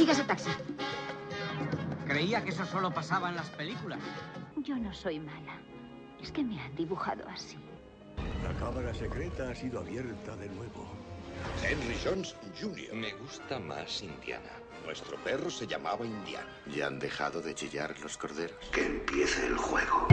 Sigue ese taxi. Creía que eso solo pasaba en las películas. Yo no soy mala. Es que me han dibujado así. La cámara secreta ha sido abierta de nuevo. Henry Jones Jr. Me gusta más Indiana. Nuestro perro se llamaba Indiana. ¿Ya han dejado de chillar los corderos? Que empiece el juego.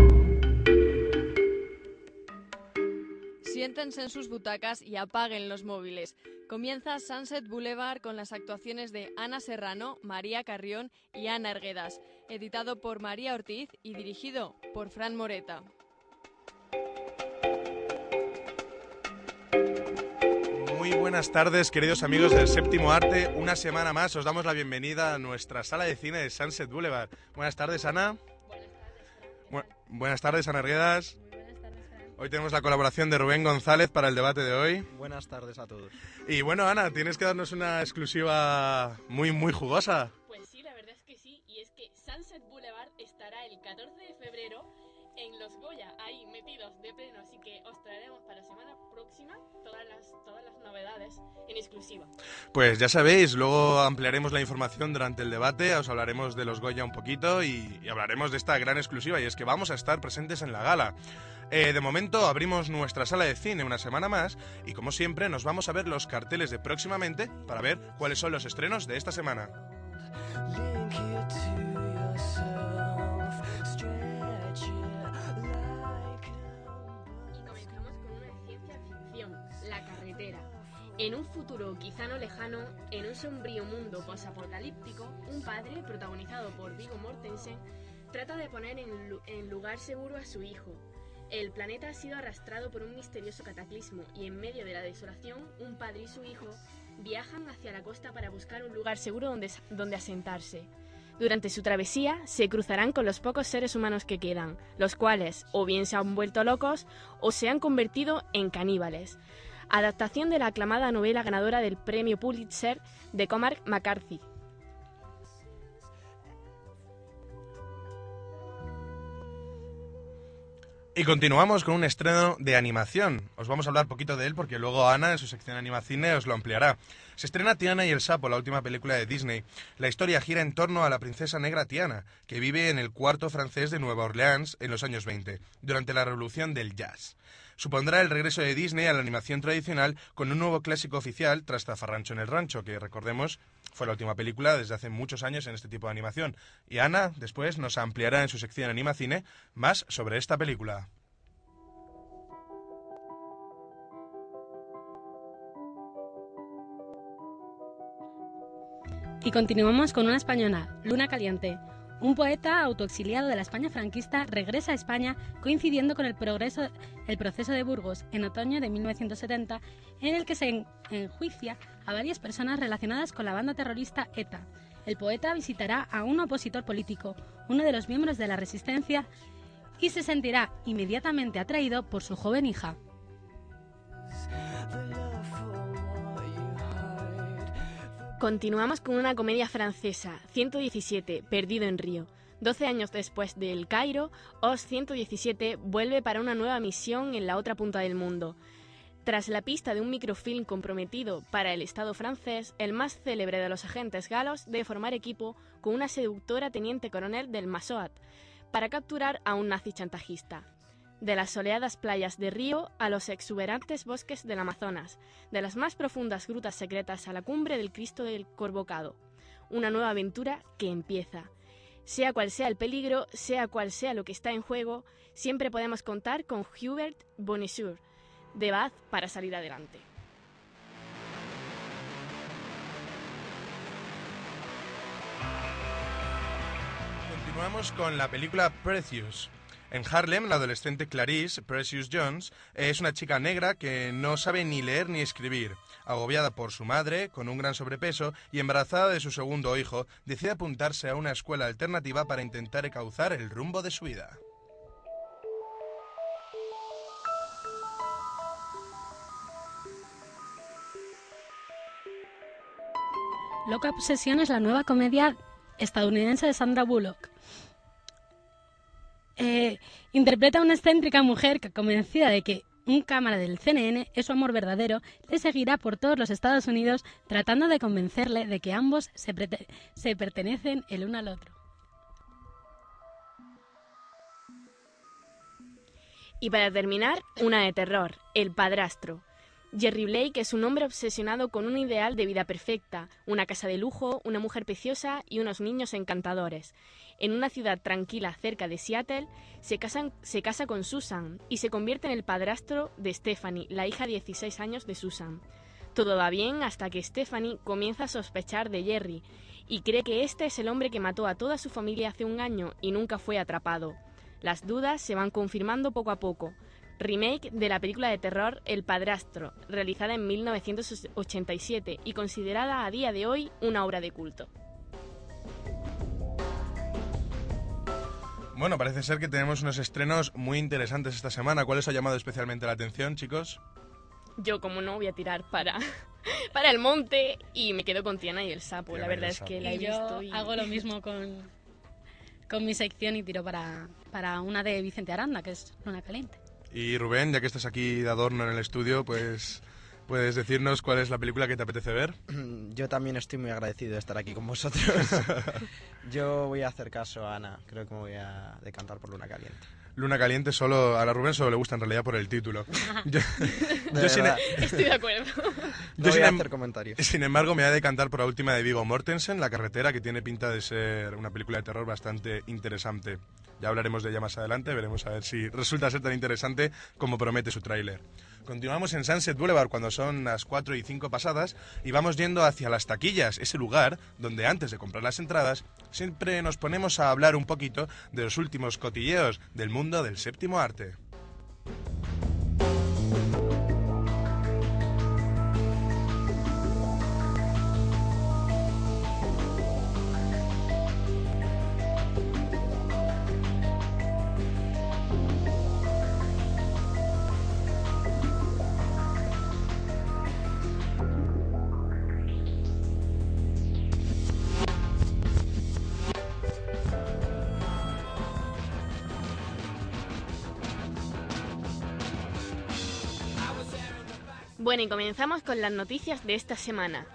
Siéntense en sus butacas y apaguen los móviles. Comienza Sunset Boulevard con las actuaciones de Ana Serrano, María Carrión y Ana Erguedas, editado por María Ortiz y dirigido por Fran Moreta. Muy buenas tardes, queridos amigos del Séptimo Arte. Una semana más os damos la bienvenida a nuestra sala de cine de Sunset Boulevard. Buenas tardes, Ana. Bu- buenas tardes, Ana Arguedas. Hoy tenemos la colaboración de Rubén González para el debate de hoy. Buenas tardes a todos. Y bueno, Ana, tienes que darnos una exclusiva muy, muy jugosa. Pues sí, la verdad es que sí, y es que Sunset Boulevard estará el 14 de febrero en los Goya, ahí metidos de pleno, así que os traeremos para la semana próxima todas las, todas las novedades en exclusiva. Pues ya sabéis, luego ampliaremos la información durante el debate, os hablaremos de los Goya un poquito y, y hablaremos de esta gran exclusiva, y es que vamos a estar presentes en la gala. Eh, de momento abrimos nuestra sala de cine una semana más y como siempre nos vamos a ver los carteles de próximamente para ver cuáles son los estrenos de esta semana. Carretera. En un futuro quizá no lejano, en un sombrío mundo posapocalíptico, un padre, protagonizado por Viggo Mortensen, trata de poner en, lu- en lugar seguro a su hijo. El planeta ha sido arrastrado por un misterioso cataclismo y en medio de la desolación, un padre y su hijo viajan hacia la costa para buscar un lugar seguro donde asentarse. Durante su travesía se cruzarán con los pocos seres humanos que quedan, los cuales o bien se han vuelto locos o se han convertido en caníbales. Adaptación de la aclamada novela ganadora del premio Pulitzer de Cormac McCarthy. Y continuamos con un estreno de animación. Os vamos a hablar poquito de él porque luego Ana en su sección Animacine os lo ampliará. Se estrena Tiana y el Sapo, la última película de Disney. La historia gira en torno a la princesa negra Tiana, que vive en el cuarto francés de Nueva Orleans en los años 20, durante la revolución del jazz. Supondrá el regreso de Disney a la animación tradicional con un nuevo clásico oficial tras Zafarrancho en el Rancho, que recordemos fue la última película desde hace muchos años en este tipo de animación. Y Ana después nos ampliará en su sección Animacine más sobre esta película. Y continuamos con una española, Luna Caliente. Un poeta autoexiliado de la España franquista regresa a España coincidiendo con el, progreso, el proceso de Burgos en otoño de 1970, en el que se en- enjuicia a varias personas relacionadas con la banda terrorista ETA. El poeta visitará a un opositor político, uno de los miembros de la resistencia, y se sentirá inmediatamente atraído por su joven hija. Continuamos con una comedia francesa, 117, Perdido en Río. 12 años después de El Cairo, OS 117 vuelve para una nueva misión en la otra punta del mundo. Tras la pista de un microfilm comprometido para el Estado francés, el más célebre de los agentes galos debe formar equipo con una seductora teniente coronel del Masoat para capturar a un nazi chantajista. De las soleadas playas de Río a los exuberantes bosques del Amazonas, de las más profundas grutas secretas a la cumbre del Cristo del Corvocado. Una nueva aventura que empieza. Sea cual sea el peligro, sea cual sea lo que está en juego, siempre podemos contar con Hubert Bonisseur, de Bath para salir adelante. Continuamos con la película Precious. En Harlem, la adolescente Clarice Precious Jones es una chica negra que no sabe ni leer ni escribir. Agobiada por su madre, con un gran sobrepeso y embarazada de su segundo hijo, decide apuntarse a una escuela alternativa para intentar encauzar el rumbo de su vida. Loca Obsesión es la nueva comedia estadounidense de Sandra Bullock. Eh, interpreta a una excéntrica mujer que, convencida de que un cámara del CNN es su amor verdadero, le seguirá por todos los Estados Unidos tratando de convencerle de que ambos se, se pertenecen el uno al otro. Y para terminar, una de terror, El padrastro. Jerry Blake es un hombre obsesionado con un ideal de vida perfecta, una casa de lujo, una mujer preciosa y unos niños encantadores. En una ciudad tranquila cerca de Seattle, se, casa con Susan y se convierte en el padrastro de Stephanie, la hija de 16 años de Susan. Todo va bien hasta que Stephanie comienza a sospechar de Jerry y cree que este es el hombre que mató a toda su familia hace un año y nunca fue atrapado. Las dudas se van confirmando poco a poco. Remake de la película de terror El Padrastro, realizada en 1987 y considerada a día de hoy una obra de culto. Bueno, parece ser que tenemos unos estrenos muy interesantes esta semana. ¿Cuál os ha llamado especialmente la atención, chicos? Yo, como no, voy a tirar para, para el monte y me quedo con Tiana y el sapo. la verdad es que la he visto. Y... hago lo mismo con, con mi sección y tiro para, para una de Vicente Aranda, que es Luna Caliente. Y Rubén, ya que estás aquí de adorno en el estudio, pues puedes decirnos cuál es la película que te apetece ver. Yo también estoy muy agradecido de estar aquí con vosotros. Yo voy a hacer caso a Ana, creo que me voy a decantar por Luna Caliente. Luna Caliente solo a la Rubén solo le gusta en realidad por el título. Yo, Estoy de acuerdo. No voy a em- hacer comentarios. Sin embargo, me voy a decantar por la última de Vigo Mortensen, La carretera, que tiene pinta de ser una película de terror bastante interesante. Ya hablaremos de ella más adelante, veremos a ver si resulta ser tan interesante como promete su tráiler. Continuamos en Sunset Boulevard cuando son las 4 y 5 pasadas y vamos yendo hacia las taquillas, ese lugar donde antes de comprar las entradas siempre nos ponemos a hablar un poquito de los últimos cotilleos del mundo del séptimo arte. Bueno, y comenzamos con las noticias de esta semana.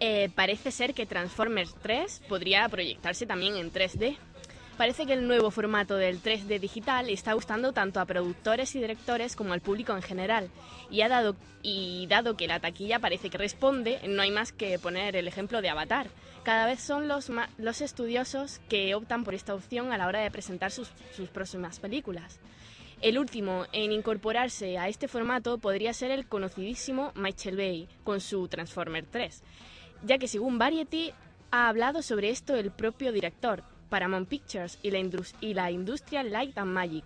Eh, parece ser que Transformers 3 podría proyectarse también en 3D. Parece que el nuevo formato del 3D digital está gustando tanto a productores y directores como al público en general. Y, ha dado, y dado que la taquilla parece que responde, no hay más que poner el ejemplo de Avatar. Cada vez son los, los estudiosos que optan por esta opción a la hora de presentar sus, sus próximas películas. El último en incorporarse a este formato podría ser el conocidísimo Michael Bay con su Transformer 3, ya que según Variety ha hablado sobre esto el propio director, Paramount Pictures y la, industria Light and Magic.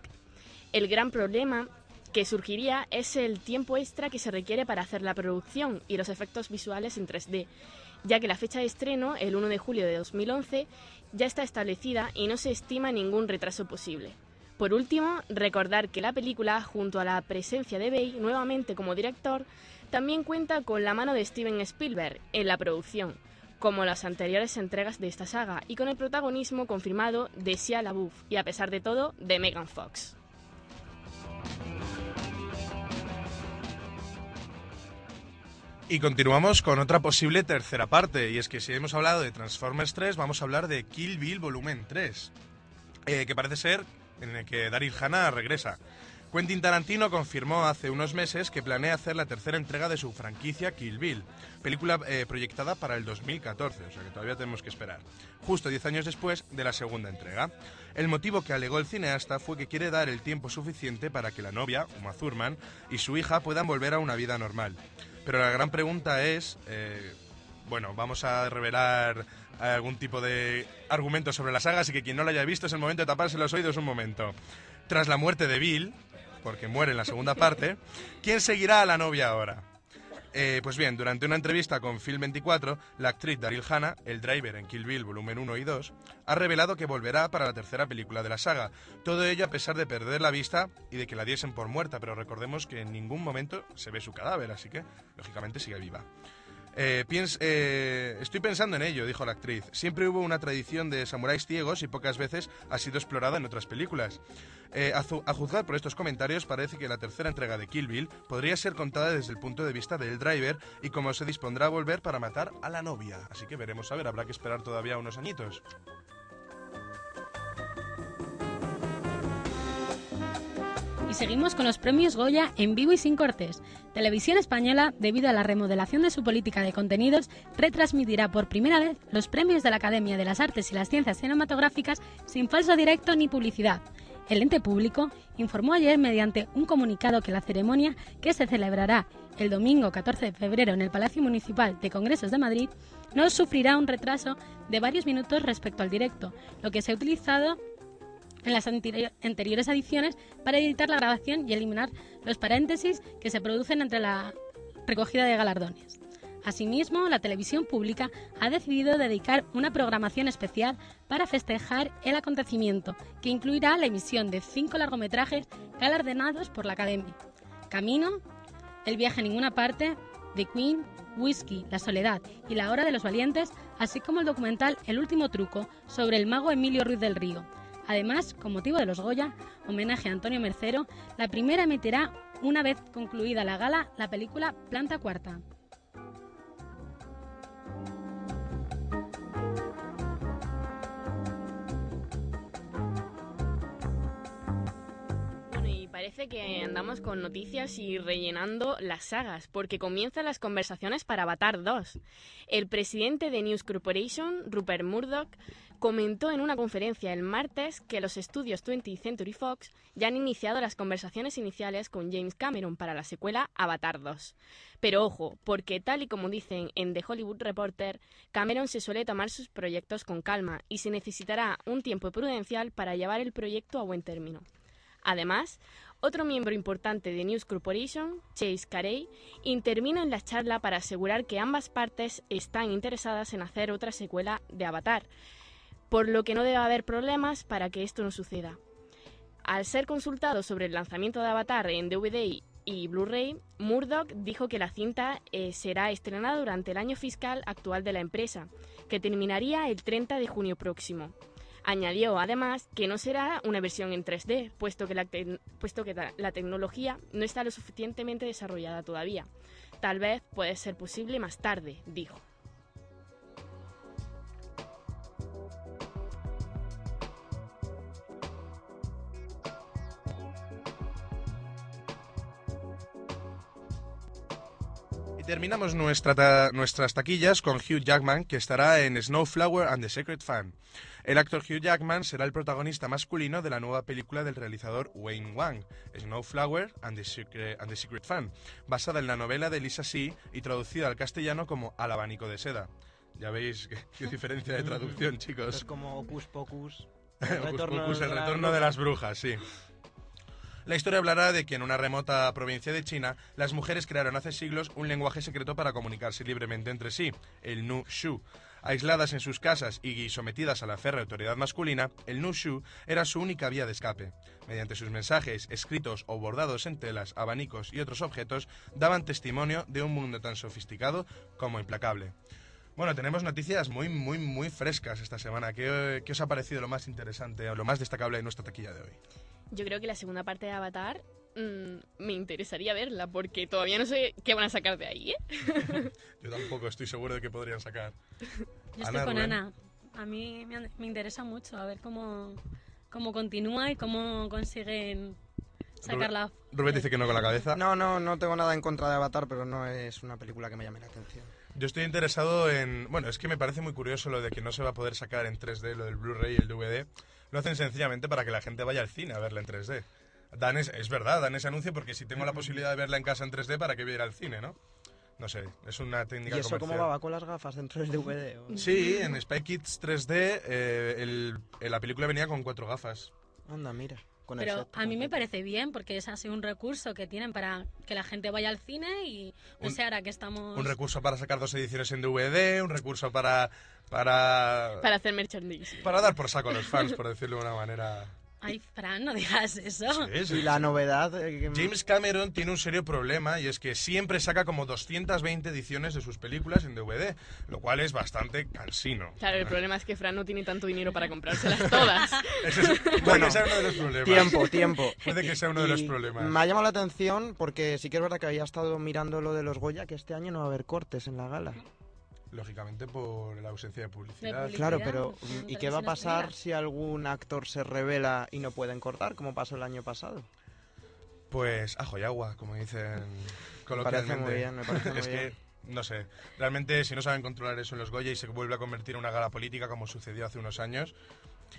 El gran problema que surgiría es el tiempo extra que se requiere para hacer la producción y los efectos visuales en 3D, ya que la fecha de estreno, el 1 de julio de 2011, ya está establecida y no se estima ningún retraso posible. Por último, recordar que la película, junto a la presencia de Bay nuevamente como director, también cuenta con la mano de Steven Spielberg en la producción, como las anteriores entregas de esta saga, y con el protagonismo confirmado de Shia LaBeouf y, a pesar de todo, de Megan Fox. Y continuamos con otra posible tercera parte, y es que si hemos hablado de Transformers 3, vamos a hablar de Kill Bill Volumen 3, eh, que parece ser en el que Daryl Hannah regresa. Quentin Tarantino confirmó hace unos meses que planea hacer la tercera entrega de su franquicia Kill Bill, película eh, proyectada para el 2014, o sea que todavía tenemos que esperar, justo 10 años después de la segunda entrega. El motivo que alegó el cineasta fue que quiere dar el tiempo suficiente para que la novia, Uma Thurman, y su hija puedan volver a una vida normal. Pero la gran pregunta es, eh, bueno, vamos a revelar algún tipo de argumento sobre la saga, así que quien no la haya visto es el momento de taparse los oídos un momento. Tras la muerte de Bill, porque muere en la segunda parte, ¿quién seguirá a la novia ahora? Eh, pues bien, durante una entrevista con Film 24, la actriz Daryl Hannah, el driver en Kill Bill volumen 1 y 2, ha revelado que volverá para la tercera película de la saga. Todo ello a pesar de perder la vista y de que la diesen por muerta, pero recordemos que en ningún momento se ve su cadáver, así que lógicamente sigue viva. Eh, eh, estoy pensando en ello, dijo la actriz. Siempre hubo una tradición de samuráis ciegos y pocas veces ha sido explorada en otras películas. Eh, a, a juzgar por estos comentarios, parece que la tercera entrega de Kill Bill podría ser contada desde el punto de vista del driver y cómo se dispondrá a volver para matar a la novia. Así que veremos a ver, habrá que esperar todavía unos añitos. Y seguimos con los premios Goya en vivo y sin cortes. Televisión Española, debido a la remodelación de su política de contenidos, retransmitirá por primera vez los premios de la Academia de las Artes y las Ciencias Cinematográficas sin falso directo ni publicidad. El ente público informó ayer mediante un comunicado que la ceremonia, que se celebrará el domingo 14 de febrero en el Palacio Municipal de Congresos de Madrid, no sufrirá un retraso de varios minutos respecto al directo, lo que se ha utilizado en las anteri- anteriores ediciones para editar la grabación y eliminar los paréntesis que se producen entre la recogida de galardones. Asimismo, la televisión pública ha decidido dedicar una programación especial para festejar el acontecimiento, que incluirá la emisión de cinco largometrajes galardonados por la Academia. Camino, El viaje a ninguna parte, The Queen, Whisky, La Soledad y La Hora de los Valientes, así como el documental El último truco sobre el mago Emilio Ruiz del Río. Además, con motivo de los Goya, homenaje a Antonio Mercero, la primera emitirá, una vez concluida la gala, la película Planta Cuarta. Que andamos con noticias y rellenando las sagas, porque comienzan las conversaciones para Avatar 2. El presidente de News Corporation, Rupert Murdoch, comentó en una conferencia el martes que los estudios 20th Century Fox ya han iniciado las conversaciones iniciales con James Cameron para la secuela Avatar 2. Pero ojo, porque tal y como dicen en The Hollywood Reporter, Cameron se suele tomar sus proyectos con calma y se necesitará un tiempo prudencial para llevar el proyecto a buen término. Además, otro miembro importante de News Corporation, Chase Carey, intervino en la charla para asegurar que ambas partes están interesadas en hacer otra secuela de Avatar, por lo que no debe haber problemas para que esto no suceda. Al ser consultado sobre el lanzamiento de Avatar en DVD y Blu-ray, Murdoch dijo que la cinta eh, será estrenada durante el año fiscal actual de la empresa, que terminaría el 30 de junio próximo. Añadió además que no será una versión en 3D, puesto que, la, tecnología no está lo suficientemente desarrollada todavía. Tal vez puede ser posible más tarde, dijo. Terminamos nuestra ta- nuestras taquillas con Hugh Jackman, que estará en Snowflower and the Secret Fan. El actor Hugh Jackman será el protagonista masculino de la nueva película del realizador Wayne Wang, Snowflower and the Secret, and the Secret Fan, basada en la novela de Lisa See y traducida al castellano como Al abanico de seda. Ya veis qué, qué diferencia de traducción, chicos. Es como Ocus Pocus. Pocus, el retorno de las brujas, sí. La historia hablará de que en una remota provincia de China, las mujeres crearon hace siglos un lenguaje secreto para comunicarse libremente entre sí, el Nu Shu. Aisladas en sus casas y sometidas a la férrea autoridad masculina, el Nu Shu era su única vía de escape. Mediante sus mensajes, escritos o bordados en telas, abanicos y otros objetos, daban testimonio de un mundo tan sofisticado como implacable. Bueno, tenemos noticias muy, muy, muy frescas esta semana. ¿Qué, qué os ha parecido lo más interesante o lo más destacable de nuestra taquilla de hoy? Yo creo que la segunda parte de Avatar mm, me interesaría verla, porque todavía no sé qué van a sacar de ahí, ¿eh? Yo tampoco estoy seguro de que podrían sacar. Yo Ana, estoy con Rubén. Ana. A mí me, me interesa mucho a ver cómo, cómo continúa y cómo consiguen sacarla. Rubén dice que no con la cabeza. No, no, no tengo nada en contra de Avatar, pero no es una película que me llame la atención. Yo estoy interesado en... Bueno, es que me parece muy curioso lo de que no se va a poder sacar en 3D, lo del Blu-ray y el DVD. Lo hacen sencillamente para que la gente vaya al cine a verla en 3D. Dan es, es verdad, dan ese anuncio porque si tengo la posibilidad de verla en casa en 3D, ¿para qué voy a ir al cine, no? No sé, es una ¿Y técnica eso cómo comercial. va? ¿Va con las gafas dentro del DVD? o? Sí, en Spy Kids 3D eh, el- eh, la película venía con cuatro gafas. Anda, mira. Con Pero set a mí me parece bien porque es así un recurso que tienen para que la gente vaya al cine y no Un- sé, ahora que estamos... Un recurso para sacar dos ediciones en DVD, un recurso para... Para, Para hacer merchandising. para dar por saco a los fans, por decirlo de una manera Ay, Fran, no digas eso. Sí, sí, Y la novedad... eh, que- James Cameron tiene un serio problema y es que siempre saca como 220 ediciones de sus películas en DVD, lo cual es bastante cansino. Claro, el problema es que Fran no tiene tanto dinero para comprárselas todas. Eso es- puede Bueno, que sea uno de los problemas. Tiempo, tiempo. Puede que sea uno de los problemas. Me ha llamado la atención porque sí que es verdad que había estado mirando lo de los Goya, que este año no va a haber cortes en la gala. Lógicamente por la ausencia de publicidad. publicidad. Claro, pero ¿y qué va a pasar si algún actor se revela y no pueden cortar, como pasó el año pasado? Pues ajo y agua, como dicen parece coloquialmente. muy bien, me parece muy es que, bien. no sé, realmente si no saben controlar eso en los Goya y se vuelve a convertir en una gala política como sucedió hace unos años,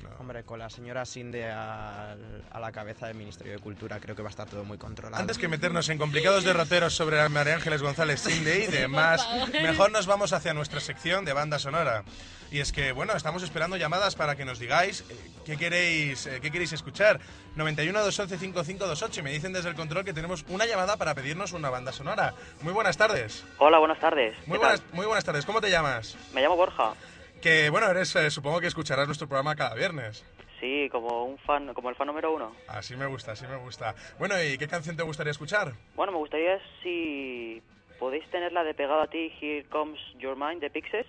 no. Hombre, con la señora Sinde al- a la cabeza del Ministerio de Cultura creo que va a estar todo muy controlado. Antes que meternos en complicados derroteros sobre la María Ángeles González Cindy y demás, mejor nos vamos hacia nuestra sección de banda sonora. Y es que, bueno, estamos esperando llamadas para que nos digáis eh, qué queréis, eh, qué queréis escuchar. 91 211 5528 y me dicen desde el control que tenemos una llamada para pedirnos una banda sonora. Muy buenas tardes. Hola, buenas tardes. Muy buenas, muy buenas tardes. ¿Cómo te llamas? Me llamo Borja. Que, bueno, eres, eh, supongo que escucharás nuestro programa cada viernes. Sí, como un fan, como el fan número uno. Así me gusta, así me gusta. Bueno, ¿y qué canción te gustaría escuchar? Bueno, me gustaría si podéis tener la de pegado a ti, Here Comes Your Mind de Pixies.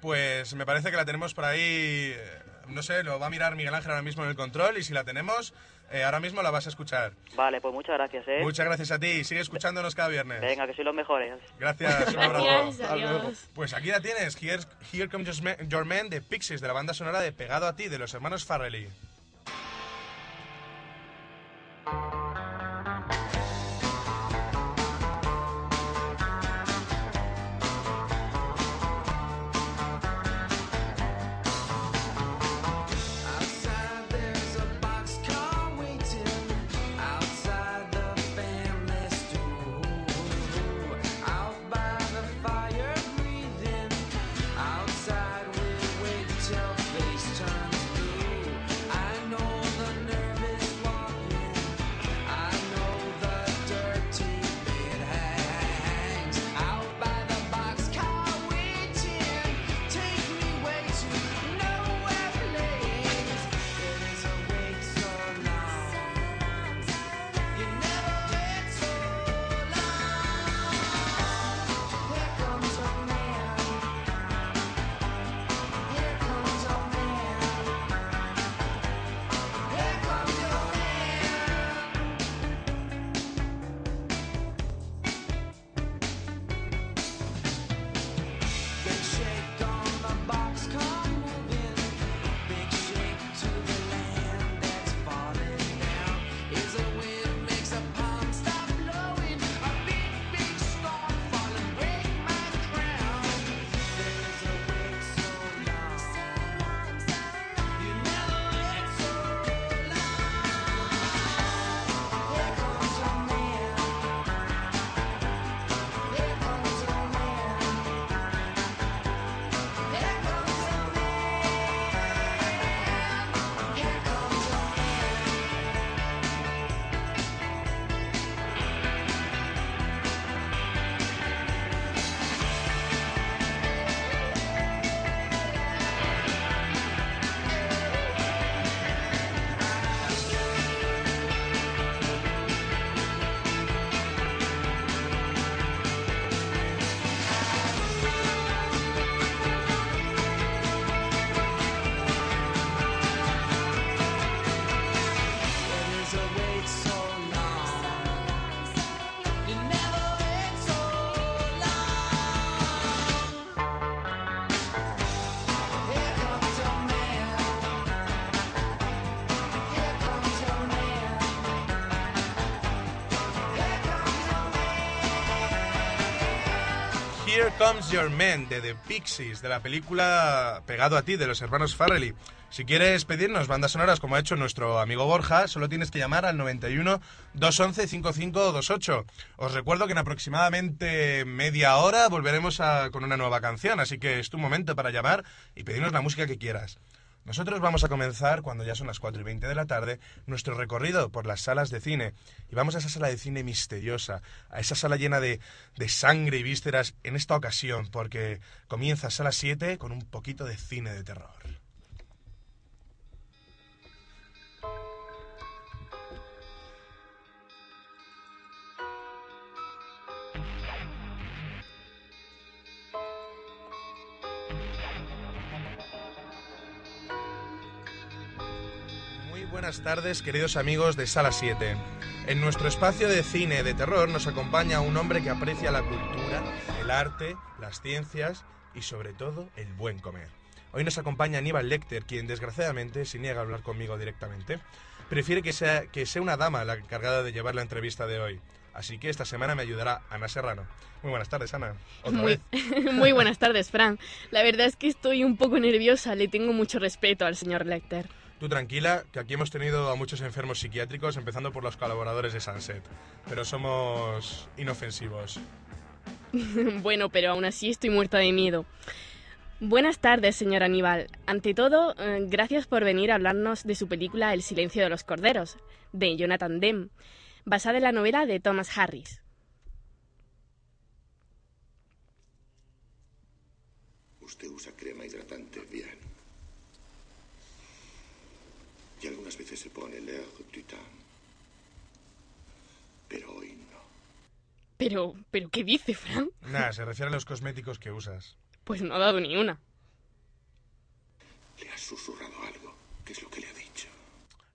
Pues me parece que la tenemos por ahí, eh, no sé, lo va a mirar Miguel Ángel ahora mismo en el control y si la tenemos, eh, ahora mismo la vas a escuchar. Vale, pues muchas gracias, ¿eh? Muchas gracias a ti, sigue escuchándonos cada viernes. Venga, que sois los mejores. Gracias, un abrazo. Gracias, adiós. Pues aquí la tienes, Here, Here Comes Your Man- Your Man de Pixies, de la banda sonora de Pegado a ti, de los hermanos Farrelly. Comes Your Man de The Pixies, de la película Pegado a ti, de los hermanos Farrelly. Si quieres pedirnos bandas sonoras como ha hecho nuestro amigo Borja, solo tienes que llamar al 91 211 5528. Os recuerdo que en aproximadamente media hora volveremos a- con una nueva canción, así que es tu momento para llamar y pedirnos la música que quieras. Nosotros vamos a comenzar, cuando ya son las 4 y 20 de la tarde, nuestro recorrido por las salas de cine. Y vamos a esa sala de cine misteriosa, a esa sala llena de, de sangre y vísceras en esta ocasión, porque comienza sala 7 con un poquito de cine de terror. Buenas tardes, queridos amigos de Sala 7. En nuestro espacio de cine de terror nos acompaña un hombre que aprecia la cultura, el arte, las ciencias y sobre todo el buen comer. Hoy nos acompaña Aníbal Lecter, quien desgraciadamente se niega a hablar conmigo directamente. Prefiere que sea, que sea una dama la encargada de llevar la entrevista de hoy. Así que esta semana me ayudará Ana Serrano. Muy buenas tardes, Ana. Otra Muy, vez. muy buenas tardes, Fran. La verdad es que estoy un poco nerviosa, le tengo mucho respeto al señor Lecter. Tú tranquila, que aquí hemos tenido a muchos enfermos psiquiátricos, empezando por los colaboradores de Sunset. Pero somos inofensivos. bueno, pero aún así estoy muerta de miedo. Buenas tardes, señor Aníbal. Ante todo, eh, gracias por venir a hablarnos de su película El silencio de los corderos, de Jonathan Demme, basada en la novela de Thomas Harris. Usted usa crema hidratante bien. Y algunas veces se pone L'air du temps. Pero hoy no. Pero, pero, ¿qué dice, Fran? Nada, se refiere a los cosméticos que usas. Pues no ha dado ni una. Le ha susurrado algo. ¿Qué es lo que le ha dicho?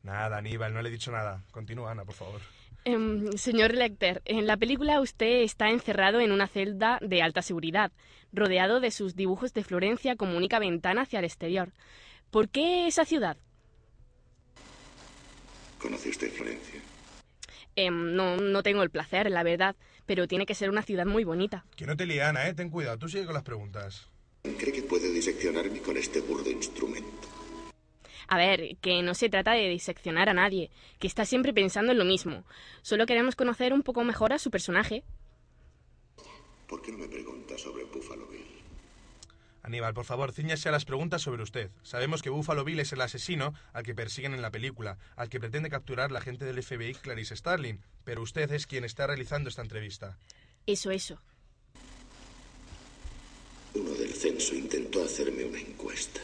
Nada, Aníbal, no le he dicho nada. Continúa, Ana, por favor. Em, señor Lecter, en la película usted está encerrado en una celda de alta seguridad, rodeado de sus dibujos de Florencia como única ventana hacia el exterior. ¿Por qué esa ciudad? ¿Conoce usted Florencia? Em, no, no tengo el placer, la verdad, pero tiene que ser una ciudad muy bonita. Que no te líe, Ana, ¿eh? Ten cuidado, tú sigue con las preguntas. ¿Cree que puede diseccionarme con este burdo instrumento? A ver, que no se trata de diseccionar a nadie, que está siempre pensando en lo mismo. Solo queremos conocer un poco mejor a su personaje. ¿Por qué no me pregunta sobre Buffalo Bill? Aníbal, por favor, ciñase a las preguntas sobre usted. Sabemos que Buffalo Bill es el asesino al que persiguen en la película, al que pretende capturar la gente del FBI Clarice Starling, pero usted es quien está realizando esta entrevista. Eso, eso. Uno del censo intentó hacerme una encuesta.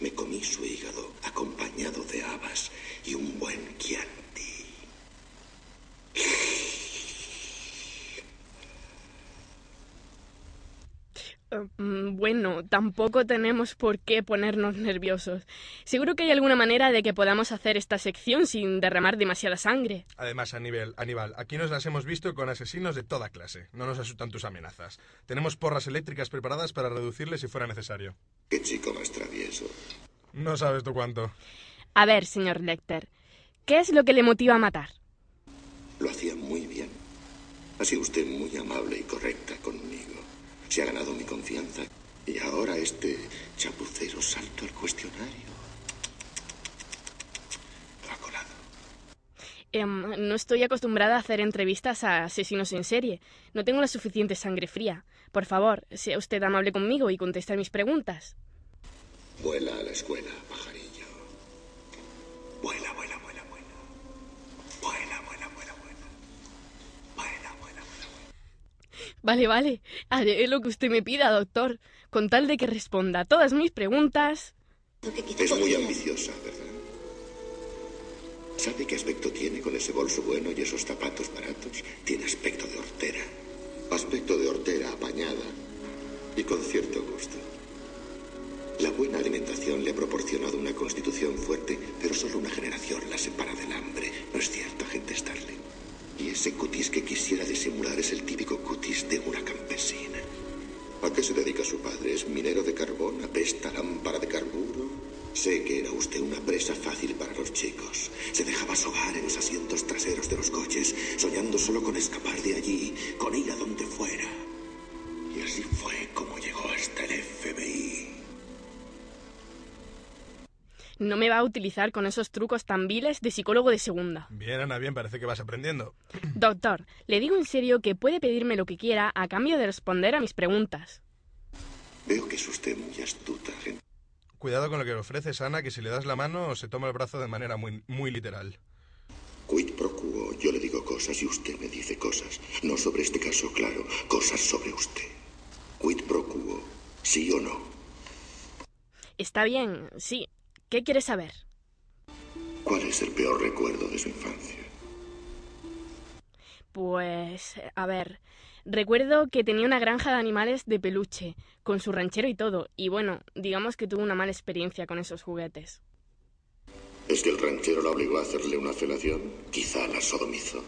Me comí su hígado acompañado de habas y un buen chianti. Mm, Bueno, tampoco tenemos por qué ponernos nerviosos. Seguro que hay alguna manera de que podamos hacer esta sección sin derramar demasiada sangre. Además, Aníbal, Aníbal, aquí nos las hemos visto con asesinos de toda clase. No nos asustan tus amenazas. Tenemos porras eléctricas preparadas para reducirle si fuera necesario. Qué chico más travieso. No sabes tú cuánto. A ver, señor Lecter, ¿qué es lo que le motiva a matar? Lo hacía muy bien. Ha sido usted muy amable y correcta conmigo. Se ha ganado mi confianza. Y ahora este chapucero salto al cuestionario. Ha colado. Em, no estoy acostumbrada a hacer entrevistas a asesinos en serie. No tengo la suficiente sangre fría. Por favor, sea usted amable conmigo y conteste mis preguntas. Vuela a la escuela, pajarillo. Vuela, vuela, vuela, vuela. Vuela, vuela, vuela, vuela. Vuela, vuela, vuela. Vale, vale. Haré lo que usted me pida, doctor. Con tal de que responda a todas mis preguntas. Es muy ambiciosa, ¿verdad? ¿Sabe qué aspecto tiene con ese bolso bueno y esos zapatos baratos? Tiene aspecto de hortera. Aspecto de hortera apañada y con cierto gusto. La buena alimentación le ha proporcionado una constitución fuerte, pero solo una generación la separa del hambre. ¿No es cierto, agente Starling? Y ese cutis que quisiera disimular es el típico cutis de una campesina. ¿A qué se dedica su padre? ¿Es minero de carbón? ¿Apesta lámpara de carburo? Sé que era usted una presa fácil para los chicos. Se dejaba sobar en los asientos traseros de los coches, soñando solo con escapar de allí, con ir a donde fuera. Y así fue como llegó hasta el FBI. No me va a utilizar con esos trucos tan viles de psicólogo de segunda. Bien, Ana, bien, parece que vas aprendiendo. Doctor, le digo en serio que puede pedirme lo que quiera a cambio de responder a mis preguntas. Veo que es usted muy astuta, agente. Cuidado con lo que le ofreces, Ana, que si le das la mano se toma el brazo de manera muy, muy literal. Quid pro quo, yo le digo cosas y usted me dice cosas. No sobre este caso, claro, cosas sobre usted. Quid pro quo, sí o no. Está bien, sí. ¿Qué quiere saber? ¿Cuál es el peor recuerdo de su infancia? Pues, a ver, recuerdo que tenía una granja de animales de peluche, con su ranchero y todo, y bueno, digamos que tuve una mala experiencia con esos juguetes. ¿Es que el ranchero la obligó a hacerle una felación? Quizá la sodomizó.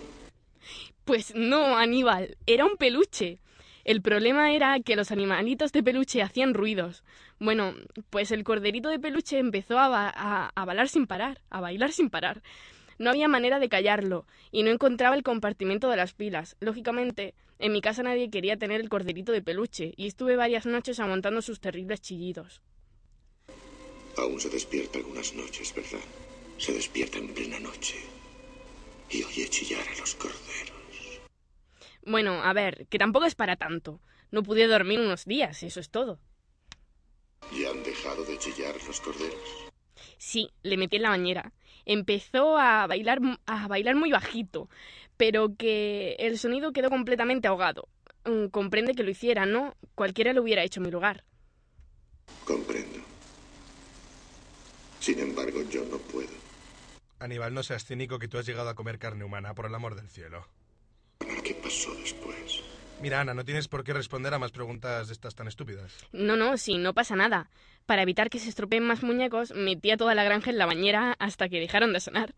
Pues no, Aníbal, era un peluche. El problema era que los animalitos de peluche hacían ruidos. Bueno, pues el corderito de peluche empezó a, ba- a, a bailar sin parar, a bailar sin parar. No había manera de callarlo, y no encontraba el compartimento de las pilas. Lógicamente, en mi casa nadie quería tener el corderito de peluche, y estuve varias noches aguantando sus terribles chillidos. Aún se despierta algunas noches, ¿verdad? Se despierta en plena noche y oye chillar a los corderos. Bueno, a ver, que tampoco es para tanto. No pude dormir unos días, eso es todo. ¿Y han dejado de chillar los corderos? Sí, le metí en la bañera. Empezó a bailar, a bailar muy bajito, pero que el sonido quedó completamente ahogado. Mm, Comprende que lo hiciera, ¿no? Cualquiera lo hubiera hecho en mi lugar. Comprendo. Sin embargo, yo no puedo. Aníbal, no seas cínico que tú has llegado a comer carne humana, por el amor del cielo. ¿Qué pasó después? Mira, Ana, no tienes por qué responder a más preguntas de estas tan estúpidas. No, no, sí, no pasa nada. Para evitar que se estropeen más muñecos, metí a toda la granja en la bañera hasta que dejaron de sonar.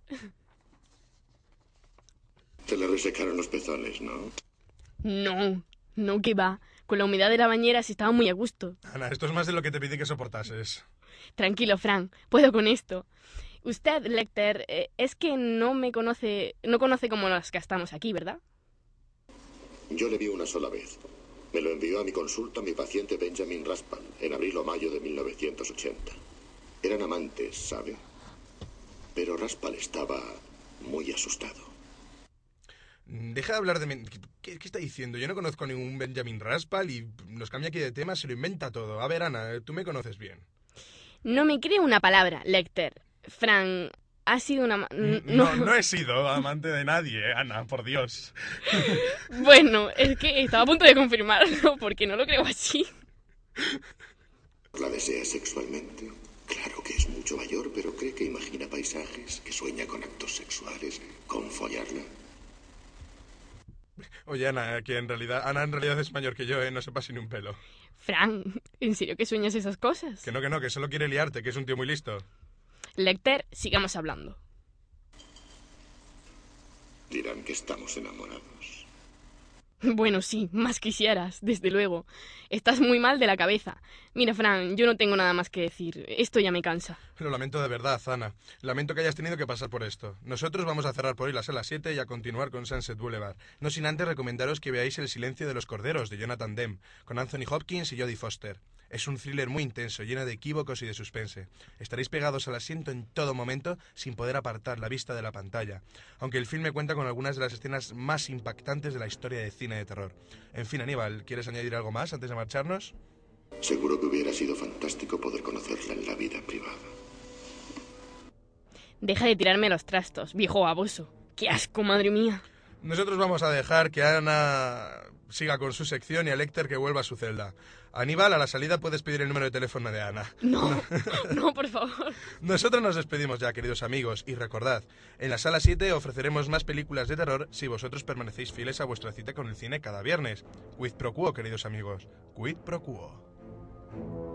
Te le resecaron los pezones, ¿no? No, no que va. Con la humedad de la bañera se estaba muy a gusto. Ana, esto es más de lo que te pedí que soportases. Tranquilo, Frank, puedo con esto. Usted, Lecter, eh, es que no me conoce, no conoce cómo las gastamos aquí, ¿verdad? Yo le vi una sola vez. Me lo envió a mi consulta mi paciente Benjamin Raspal en abril o mayo de 1980. Eran amantes, ¿sabe? Pero Raspal estaba muy asustado. Deja de hablar de... men- ¿Qué, qué está diciendo? Yo no conozco a ningún Benjamin Raspal y nos cambia aquí de tema, se lo inventa todo. A ver, Ana, tú me conoces bien. No me cree una palabra, Lecter. Frank, ha sido una... ma- n- No, no he sido amante de nadie, Ana, por Dios. Bueno, es que estaba a punto de confirmarlo, porque no lo creo así. ¿La desea sexualmente? Claro que es mucho mayor, pero cree que imagina paisajes, que sueña con actos sexuales, con follarla. Oye, Ana, que en realidad... Ana en realidad es mayor que yo, ¿eh? No sepa ni un pelo. Frank, ¿en serio que sueñas esas cosas? Que no, que no, que solo quiere liarte, que es un tío muy listo. Lecter, sigamos hablando. Dirán que estamos enamorados. Bueno, sí, más quisieras, desde luego. Estás muy mal de la cabeza. Mira, Fran, yo no tengo nada más que decir. Esto ya me cansa. Lo lamento de verdad, Ana. Lamento que hayas tenido que pasar por esto. Nosotros vamos a cerrar por hoy la sala 7 y a continuar con Sunset Boulevard. No sin antes recomendaros que veáis El silencio de los corderos de Jonathan Demme, con Anthony Hopkins y Jodie Foster. Es un thriller muy intenso, lleno de equívocos y de suspense. Estaréis pegados al asiento en todo momento sin poder apartar la vista de la pantalla, aunque el filme cuenta con algunas de las escenas más impactantes de la historia de cine de terror. En fin, Aníbal, ¿quieres añadir algo más antes de marcharnos? Seguro que hubiera sido fantástico poder conocerla en la vida privada. Deja de tirarme los trastos, viejo baboso. ¡Qué asco, madre mía! Nosotros vamos a dejar que Ana siga con su sección y a Lecter que vuelva a su celda. Aníbal, a la salida puedes pedir el número de teléfono de Ana. No, no, por favor. Nosotros nos despedimos ya, queridos amigos, y recordad, en la sala 7 ofreceremos más películas de terror si vosotros permanecéis fieles a vuestra cita con el cine cada viernes. Quid pro quo, queridos amigos. Quid pro quo.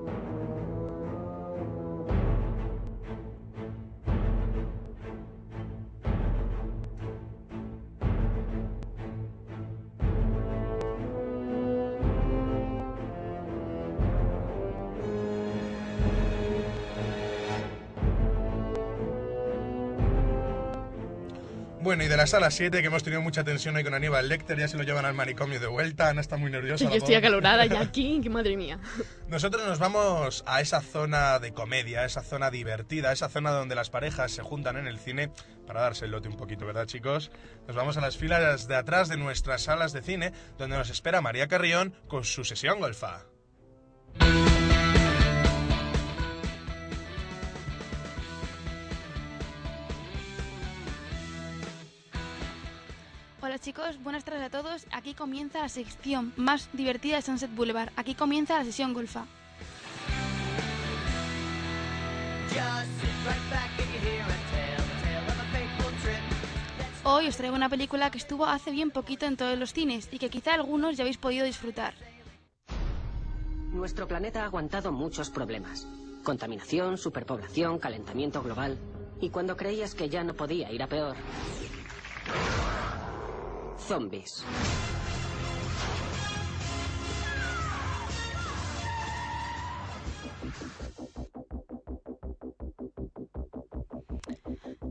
Bueno, y de la sala 7, que hemos tenido mucha tensión hoy con Aníbal Lecter, ya se lo llevan al manicomio de vuelta. Ana está muy nerviosa. Yo la estoy acalorada ya aquí, que madre mía. Nosotros nos vamos a esa zona de comedia, a esa zona divertida, a esa zona donde las parejas se juntan en el cine para darse el lote un poquito, ¿verdad, chicos? Nos vamos a las filas de atrás de nuestras salas de cine, donde nos espera María Carrión con su sesión golfa. Hola chicos, buenas tardes a todos. Aquí comienza la sección más divertida de Sunset Boulevard. Aquí comienza la sesión golfa. Hoy os traigo una película que estuvo hace bien poquito en todos los cines y que quizá algunos ya habéis podido disfrutar. Nuestro planeta ha aguantado muchos problemas. Contaminación, superpoblación, calentamiento global. Y cuando creías que ya no podía ir a peor. Zombies.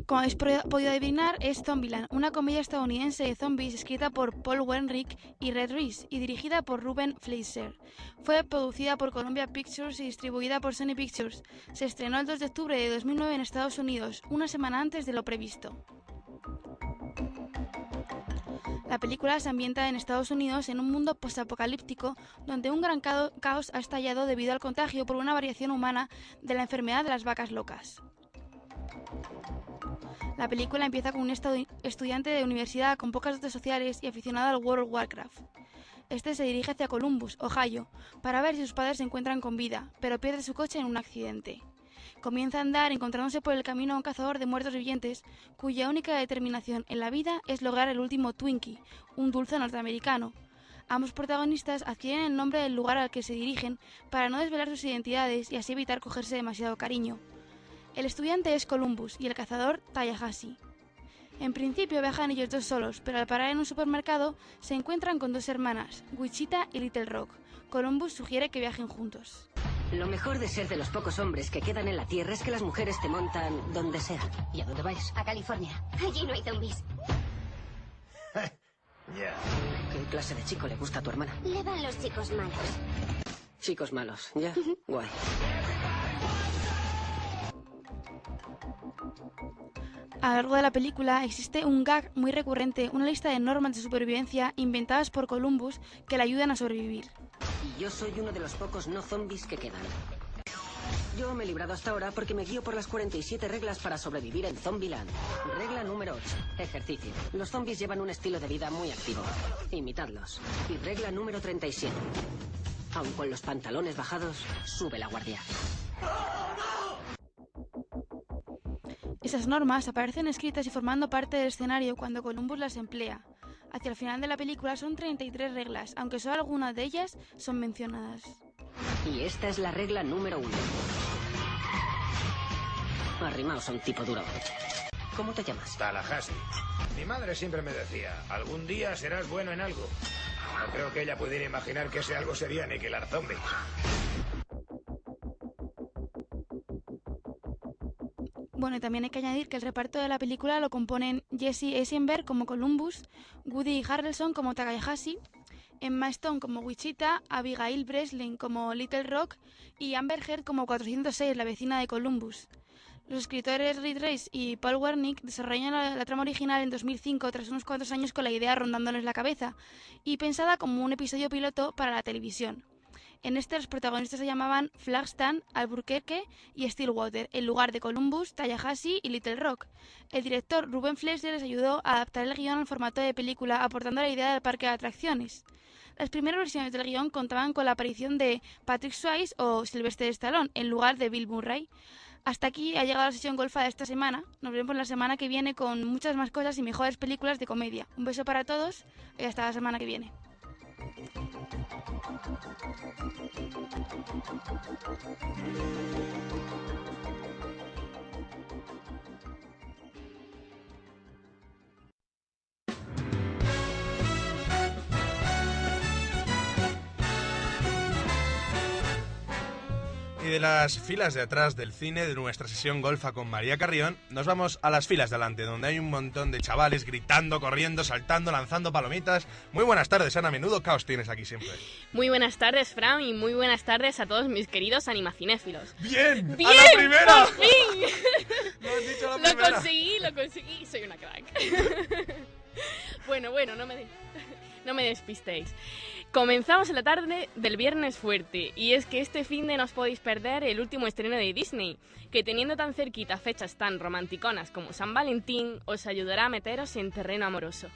Como habéis podido adivinar, es Zombieland, una comedia estadounidense de zombies escrita por Paul Wenrick y Red Reese y dirigida por Ruben Fleischer. Fue producida por Columbia Pictures y distribuida por Sony Pictures. Se estrenó el 2 de octubre de 2009 en Estados Unidos, una semana antes de lo previsto. La película se ambienta en Estados Unidos en un mundo postapocalíptico donde un gran cao- caos ha estallado debido al contagio por una variación humana de la enfermedad de las vacas locas. La película empieza con un estu- estudiante de universidad con pocas dotes sociales y aficionado al World of Warcraft. Este se dirige hacia Columbus, Ohio, para ver si sus padres se encuentran con vida, pero pierde su coche en un accidente. Comienza a andar encontrándose por el camino a un cazador de muertos vivientes cuya única determinación en la vida es lograr el último Twinkie, un dulce norteamericano. Ambos protagonistas adquieren el nombre del lugar al que se dirigen para no desvelar sus identidades y así evitar cogerse demasiado cariño. El estudiante es Columbus y el cazador Tallahassee. En principio viajan ellos dos solos, pero al parar en un supermercado se encuentran con dos hermanas, Wichita y Little Rock. Columbus sugiere que viajen juntos. Lo mejor de ser de los pocos hombres que quedan en la Tierra es que las mujeres te montan donde sea. ¿Y a dónde vais? A California. Allí no hay zombies. ¿Qué clase de chico le gusta a tu hermana? Le van los chicos malos. Chicos malos, ya. Guay. A lo largo de la película existe un gag muy recurrente, una lista de normas de supervivencia inventadas por Columbus que le ayudan a sobrevivir. Y yo soy uno de los pocos no zombies que quedan. Yo me he librado hasta ahora porque me guío por las 47 reglas para sobrevivir en Zombieland. Regla número 8. Ejercicio. Los zombies llevan un estilo de vida muy activo. Imitadlos. Y regla número 37. Aun con los pantalones bajados, sube la guardia. Esas normas aparecen escritas y formando parte del escenario cuando Columbus las emplea. Hacia el final de la película son 33 reglas, aunque solo algunas de ellas son mencionadas. Y esta es la regla número uno. Arrimaos a un tipo duro. ¿Cómo te llamas? Tallahassee. Mi madre siempre me decía, algún día serás bueno en algo. No creo que ella pudiera imaginar que ese algo sería aniquilar zombies. Bueno, también hay que añadir que el reparto de la película lo componen Jesse Eisenberg como Columbus, Woody Harrelson como Takahashi, Emma Stone como Wichita, Abigail Breslin como Little Rock y Amber Heard como 406, la vecina de Columbus. Los escritores Reed Race y Paul Wernick desarrollan la, la trama original en 2005 tras unos cuantos años con la idea rondándoles la cabeza y pensada como un episodio piloto para la televisión. En este los protagonistas se llamaban Flagstaff, Albuquerque y Stillwater, en lugar de Columbus, Tallahassee y Little Rock. El director Ruben Fleischer les ayudó a adaptar el guion al formato de película, aportando la idea del parque de atracciones. Las primeras versiones del guion contaban con la aparición de Patrick Swayze o Sylvester Stallone en lugar de Bill Murray. Hasta aquí ha llegado la sesión golfa de esta semana. Nos vemos la semana que viene con muchas más cosas y mejores películas de comedia. Un beso para todos y hasta la semana que viene. Thank you. Y de las filas de atrás del cine de nuestra sesión golfa con María Carrión, nos vamos a las filas de delante, donde hay un montón de chavales gritando, corriendo, saltando, lanzando palomitas. Muy buenas tardes, Ana. Menudo caos tienes aquí siempre. Muy buenas tardes, Fran, y muy buenas tardes a todos mis queridos animacinéfilos. ¡Bien! ¡Bien! ¡A la primera! ¡Por fin! ¡Lo has dicho a la Lo primera! conseguí, lo conseguí, soy una crack. bueno, bueno, no me, de- no me despistéis. Comenzamos en la tarde del viernes fuerte, y es que este fin de no os podéis perder el último estreno de Disney, que teniendo tan cerquita fechas tan romanticonas como San Valentín, os ayudará a meteros en terreno amoroso.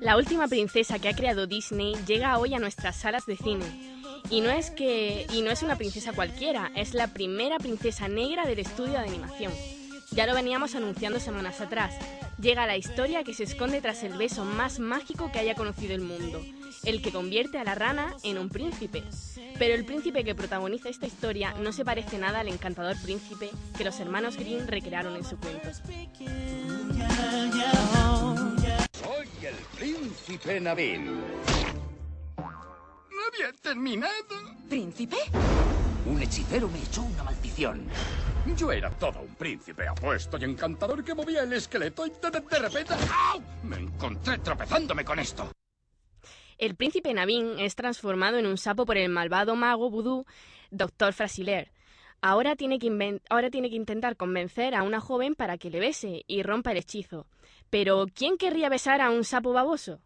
La última princesa que ha creado Disney llega hoy a nuestras salas de cine. Y no es que y no es una princesa cualquiera, es la primera princesa negra del estudio de animación. Ya lo veníamos anunciando semanas atrás. llega la historia que se esconde tras el beso más mágico que haya conocido el mundo, el que convierte a la rana en un príncipe. Pero el príncipe que protagoniza esta historia no se parece nada al encantador príncipe que los hermanos Grimm recrearon en su cuento. Soy el príncipe Navin. No había terminado. ¿Príncipe? Un hechicero me echó una maldición. Yo era todo un príncipe apuesto y encantador que movía el esqueleto y de, de- de repente... ¡au! Me encontré tropezándome con esto. El príncipe Navin es transformado en un sapo por el malvado mago vudú Dr. Frasiler. Ahora tiene, que ahora tiene que intentar convencer a una joven para que le bese y rompa el hechizo. Pero, ¿quién querría besar a un sapo baboso?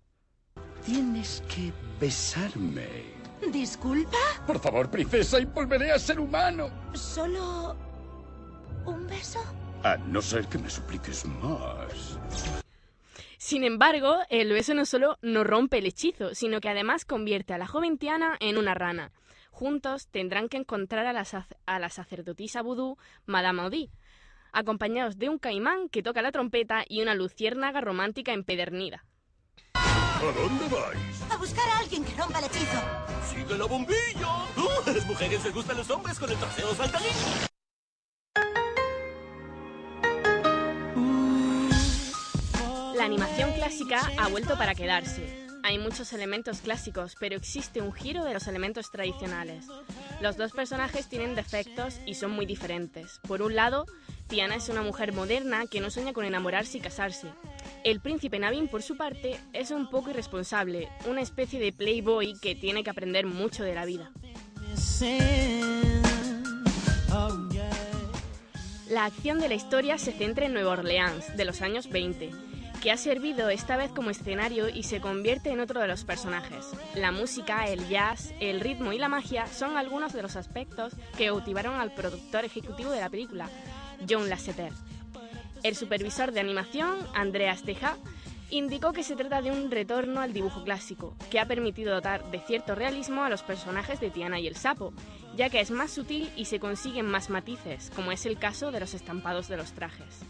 Tienes que besarme. ¿Disculpa? Por favor, princesa, y volveré a ser humano. ¿Solo un beso? A no ser que me supliques más. Sin embargo, el beso no solo no rompe el hechizo, sino que además convierte a la joven Tiana en una rana. Juntos tendrán que encontrar a la, sac- a la sacerdotisa vudú Madame Audi, acompañados de un caimán que toca la trompeta y una luciérnaga romántica empedernida. ¿A dónde vais? A buscar a alguien que rompa el hechizo. ¡Sigue la bombilla! A las mujeres les gustan los hombres con el trasero saltarín. La animación clásica ha vuelto para quedarse. Hay muchos elementos clásicos, pero existe un giro de los elementos tradicionales. Los dos personajes tienen defectos y son muy diferentes. Por un lado, Tiana es una mujer moderna que no sueña con enamorarse y casarse. El príncipe Navin, por su parte, es un poco irresponsable, una especie de playboy que tiene que aprender mucho de la vida. La acción de la historia se centra en Nueva Orleans, de los años 20, que ha servido esta vez como escenario y se convierte en otro de los personajes. La música, el jazz, el ritmo y la magia son algunos de los aspectos que cautivaron al productor ejecutivo de la película, John Lasseter. El supervisor de animación, Andreas Teja, indicó que se trata de un retorno al dibujo clásico, que ha permitido dotar de cierto realismo a los personajes de Tiana y el sapo, ya que es más sutil y se consiguen más matices, como es el caso de los estampados de los trajes.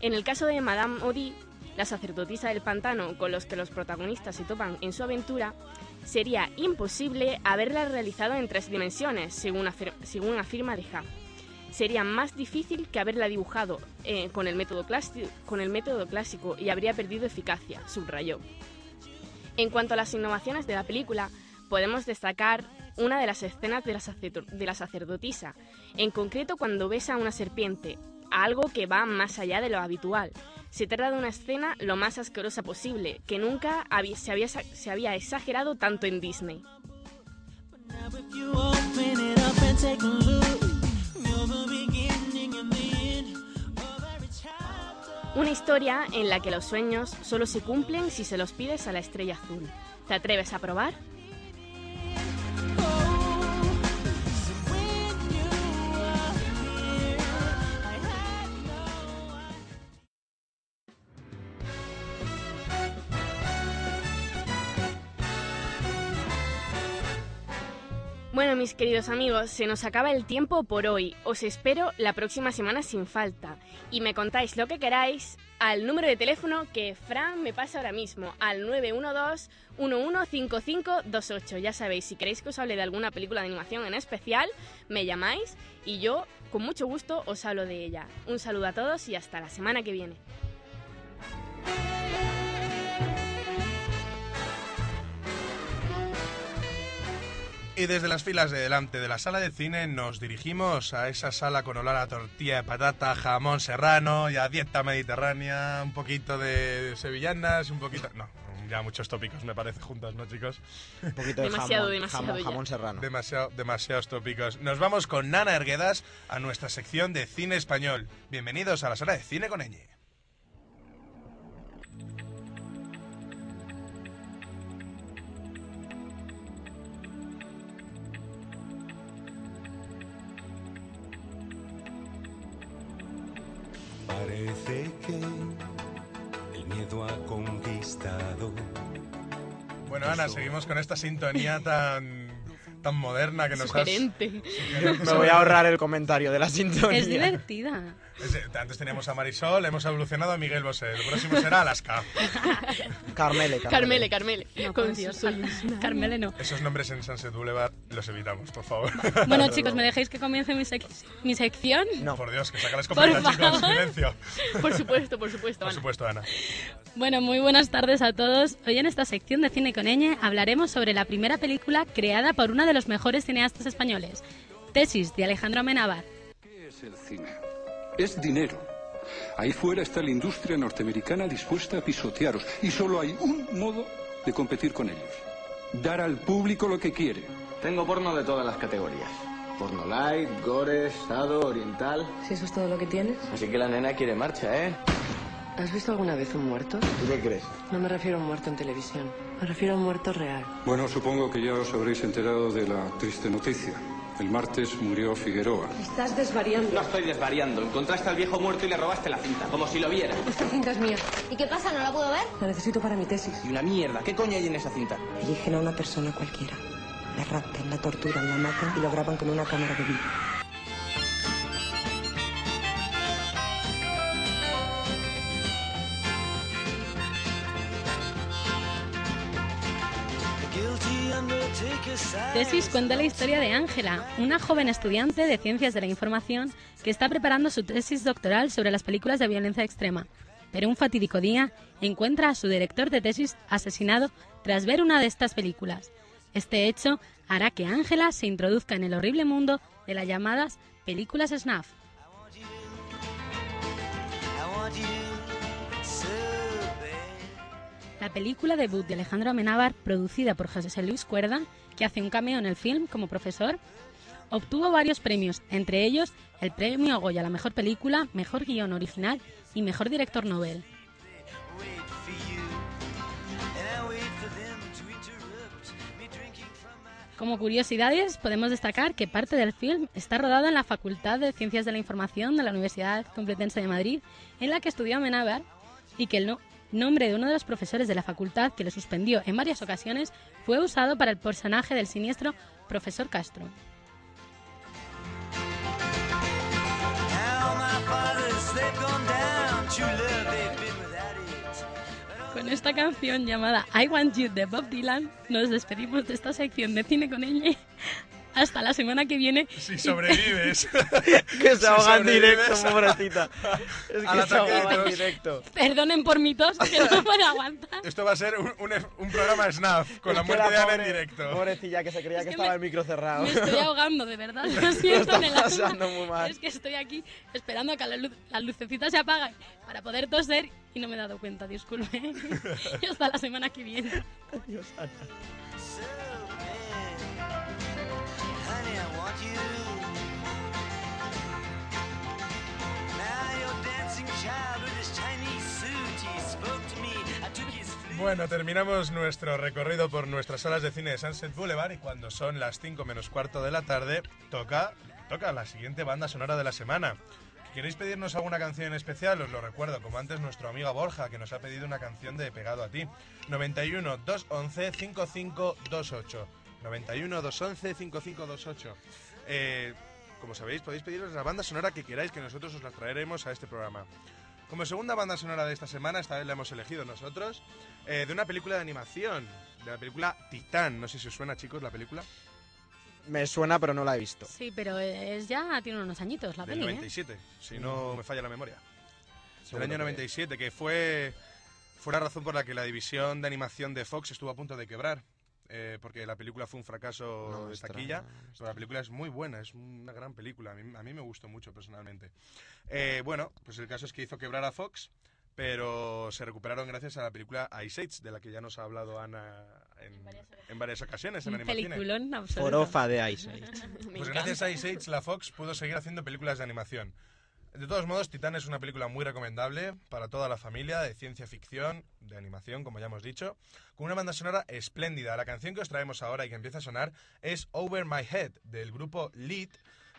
En el caso de Madame Odi, la sacerdotisa del pantano con los que los protagonistas se topan en su aventura, sería imposible haberla realizado en tres dimensiones, según, afir- según afirma Deja. Sería más difícil que haberla dibujado eh, con, el método clásico, y habría perdido eficacia, subrayó. En cuanto a las innovaciones de la película, podemos destacar una de las escenas de la, de la sacerdotisa, en concreto cuando besa a una serpiente, algo que va más allá de lo habitual. Se trata de una escena lo más asquerosa posible, que nunca se, había, se había exagerado tanto en Disney. Una historia en la que los sueños solo se cumplen si se los pides a la estrella azul. ¿Te atreves a probar? Mis queridos amigos, se nos acaba el tiempo por hoy. Os espero la próxima semana sin falta. Y me contáis lo que queráis al número de teléfono que Fran me pasa ahora mismo, al 912-115528. Ya sabéis, si queréis que os hable de alguna película de animación en especial, me llamáis y yo, con mucho gusto, os hablo de ella. Un saludo a todos y hasta la semana que viene. Y desde las filas de delante de la sala de cine nos dirigimos a esa sala con olor a tortilla de patata, jamón serrano y a dieta mediterránea, un poquito de sevillanas, un poquito... No, ya muchos tópicos me parece juntos, ¿no, chicos? Un poquito de Demasiado, jamón, demasiado jamón- jamón serrano. Demasiado, demasiados tópicos. Nos vamos con Nana Erguedas a nuestra sección de cine español. Bienvenidos a la sala de cine con Eñe. Parece que el miedo ha conquistado. Bueno, Ana, seguimos con esta sintonía tan, tan moderna que nos has... Sugerente. Me voy a ahorrar el comentario de la sintonía. Es divertida. Es- Antes teníamos a Marisol, hemos evolucionado a Miguel Bosé. El próximo será Alaska. Carmele, Carmele, Carmele. No, Con por Dios, soy Carmele no. Esos nombres en Sunset Boulevard los evitamos, por favor. Bueno, chicos, ¿me dejáis que comience mi, sec- mi sección? No. Por Dios, que saca la Por escopeta, chicos. favor. Silencio. Por supuesto, por supuesto, Por Ana. supuesto, Ana. Bueno, muy buenas tardes a todos. Hoy en esta sección de Cine con Ñ hablaremos sobre la primera película creada por uno de los mejores cineastas españoles, Tesis, de Alejandro Amenábar. ¿Qué es el cine? Es dinero. Ahí fuera está la industria norteamericana dispuesta a pisotearos y solo hay un modo de competir con ellos. Dar al público lo que quiere. Tengo porno de todas las categorías. Porno light, gore, sado, oriental. Si eso es todo lo que tienes. Así que la nena quiere marcha, ¿eh? ¿Has visto alguna vez un muerto? ¿Tú qué crees? No me refiero a un muerto en televisión. Me refiero a un muerto real. Bueno, supongo que ya os habréis enterado de la triste noticia. El martes murió Figueroa. Estás desvariando. No estoy desvariando. Encontraste al viejo muerto y le robaste la cinta, como si lo viera. Esta cinta es mía. ¿Y qué pasa? ¿No la puedo ver? La necesito para mi tesis. Y una mierda. ¿Qué coño hay en esa cinta? Eligen a una persona cualquiera. La raptan, la torturan, la matan y lo graban con una cámara de vídeo. Tesis cuenta la historia de Ángela, una joven estudiante de Ciencias de la Información que está preparando su tesis doctoral sobre las películas de violencia extrema. Pero un fatídico día encuentra a su director de tesis asesinado tras ver una de estas películas. Este hecho hará que Ángela se introduzca en el horrible mundo de las llamadas películas snuff. La película debut de Alejandro Amenábar, producida por José Luis Cuerda, que hace un cameo en el film como profesor, obtuvo varios premios, entre ellos el premio Goya a la mejor película, mejor guion original y mejor director Nobel. Como curiosidades, podemos destacar que parte del film está rodado en la Facultad de Ciencias de la Información de la Universidad Complutense de Madrid, en la que estudió Amenábar, y que el no- nombre de uno de los profesores de la facultad que le suspendió en varias ocasiones fue usado para el personaje del siniestro profesor Castro. Con esta canción llamada I Want You de Bob Dylan, nos despedimos de esta sección de cine con ella. Hasta la semana que viene. Si sobrevives. que se ahoga en directo, pobrecita. Es al que se ahoga de en directo. Perdonen por mi tos, que no puedo aguantar. Esto va a ser un, un- un programa SNAF con la Es que muerte de la Ana en pobre- directo. Pobrecilla, que se creía que, que estaba me- el micro cerrado. Me estoy ahogando, de verdad. Lo Lo siento alma. pasando muy mal. Es que estoy aquí esperando a que la luz- las lucecitas se apaguen para poder toser y no me he dado cuenta, disculpe. y hasta la semana que viene. Adiós, Ana. Bueno, terminamos nuestro recorrido por nuestras salas de cine de Sunset Boulevard y cuando son las 5 menos cuarto de la tarde, toca, toca la siguiente banda sonora de la semana. ¿Queréis pedirnos alguna canción en especial? Os lo recuerdo, como antes nuestro amigo Borja, que nos ha pedido una canción de Pegado a ti. 91 211 5528. 91 211 5528. Eh, como sabéis, podéis pediros la banda sonora que queráis, que nosotros os la traeremos a este programa. Como segunda banda sonora de esta semana, esta vez la hemos elegido nosotros, eh, de una película de animación, de la película Titán. No sé si os suena, chicos, la película. Me suena, pero no la he visto. Sí, pero es ya tiene unos añitos la Del peli, ¿eh? 97, si no me falla la memoria. Seguro Del año que- 97, que fue, fue la razón por la que la división de animación de Fox estuvo a punto de quebrar. Eh, porque la película fue un fracaso No, de taquilla, no, pero la película es muy buena, es una gran película, a mí, a mí me gustó mucho personalmente. Eh, bueno, pues el caso es que hizo quebrar a Fox, pero se recuperaron gracias a la película Ice Age, de la que ya nos ha hablado Ana en, en varias ocasiones en Un peliculón absoluto. Forofa de Ice Age. Pues gracias a Ice Age la Fox pudo seguir haciendo películas de animación. De todos modos, Titán es una película muy recomendable para toda la familia, de ciencia ficción, de animación, como ya hemos dicho, con una banda sonora espléndida. La canción que os traemos ahora y que empieza a sonar es Over My Head, del grupo Lead,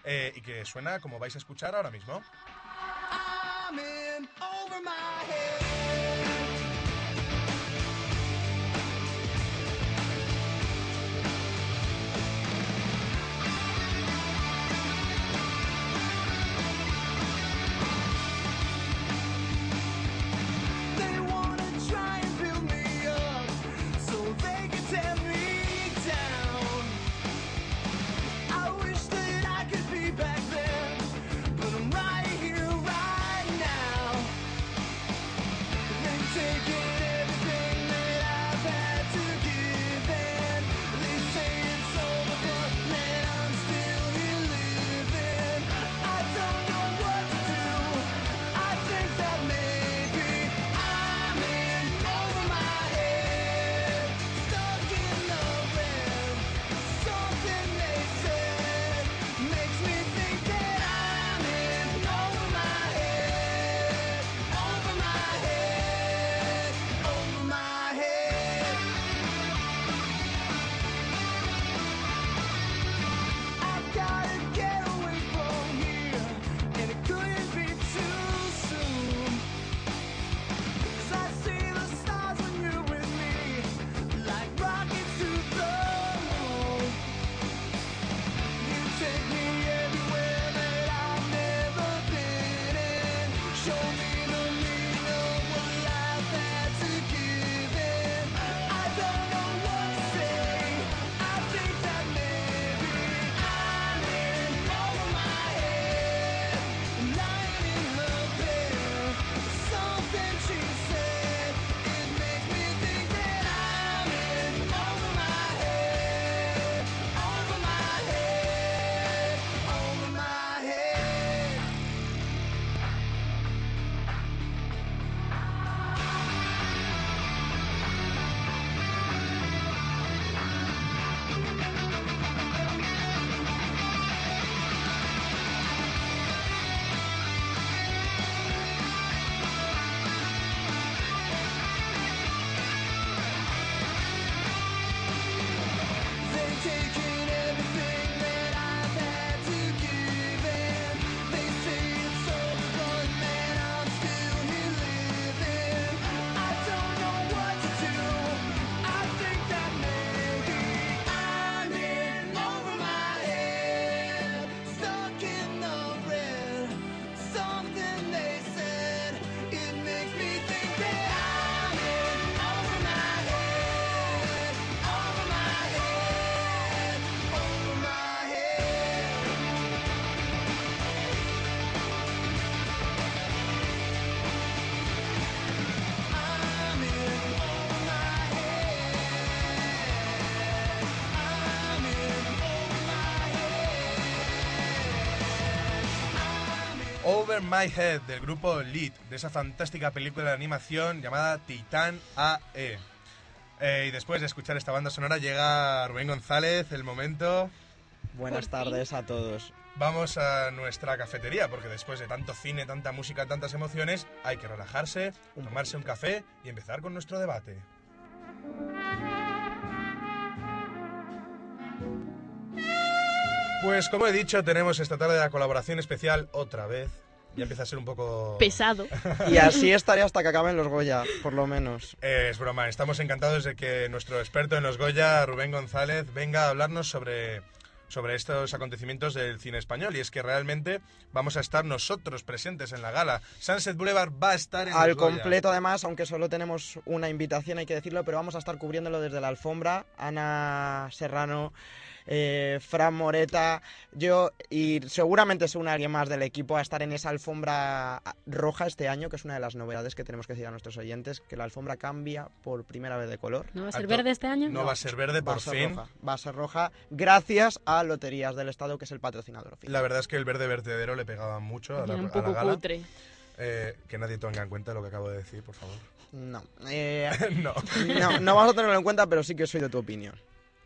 eh, y que suena como vais a escuchar ahora mismo. Over My Head del grupo Lead, de esa fantástica película de animación llamada Titán AE. Eh, y después de escuchar esta banda sonora llega Rubén González, el momento... Buenas tardes a todos. Vamos a nuestra cafetería, porque después de tanto cine, tanta música, tantas emociones, hay que relajarse, tomarse un café y empezar con nuestro debate. Pues como he dicho, tenemos esta tarde la colaboración especial otra vez. Ya empieza a ser un poco... Pesado. Y así estaré hasta que acaben los Goya, por lo menos. Eh, es broma, estamos encantados de que nuestro experto en los Goya, Rubén González, venga a hablarnos sobre, sobre estos acontecimientos del cine español. Y es que realmente vamos a estar nosotros presentes en la gala. Sunset Boulevard va a estar en Al los Goya. completo, además, aunque solo tenemos una invitación, hay que decirlo, pero vamos a estar cubriéndolo desde la alfombra. Ana Serrano, eh, Fran Moreta, yo y seguramente se une alguien más del equipo a estar en esa alfombra roja este año, que es una de las novedades que tenemos que decir a nuestros oyentes, que la alfombra cambia por primera vez de color. ¿No va a ser verde este año? No va a ser verde, Va a por ser fin. roja. Va a ser roja gracias a Loterías del Estado, que es el patrocinador oficial. La verdad es que el verde vertedero le pegaba mucho a la, un a la poco gala. cutre. Eh, que nadie tenga en cuenta lo que acabo de decir, por favor. No. Eh, no. no. No vamos a tenerlo en cuenta, pero sí que soy de tu opinión.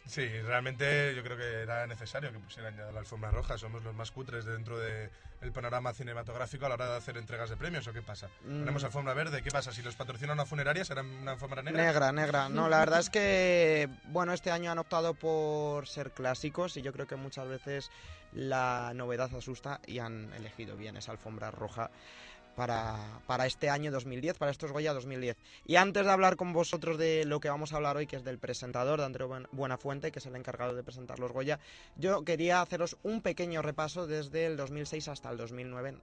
Sí, realmente yo creo que era necesario que pusieran ya la alfombra roja. Somos los más cutres dentro del panorama cinematográfico a la hora de hacer entregas de premios. ¿O qué pasa? Mm. Ponemos alfombra verde. ¿Qué pasa? Si los patrocina una funeraria, ¿será una alfombra negra? Negra, negra. No, la verdad es que, bueno, este año han optado por ser clásicos y yo creo que muchas veces la novedad asusta y han elegido bien esa alfombra roja para, para este año 2010, para estos Goya 2010. Y antes de hablar con vosotros de lo que vamos a hablar hoy, que es del presentador, de Andreu Buen- Buenafuente, que es el encargado de presentar los Goya, yo quería haceros un pequeño repaso desde el 2006 hasta el 2009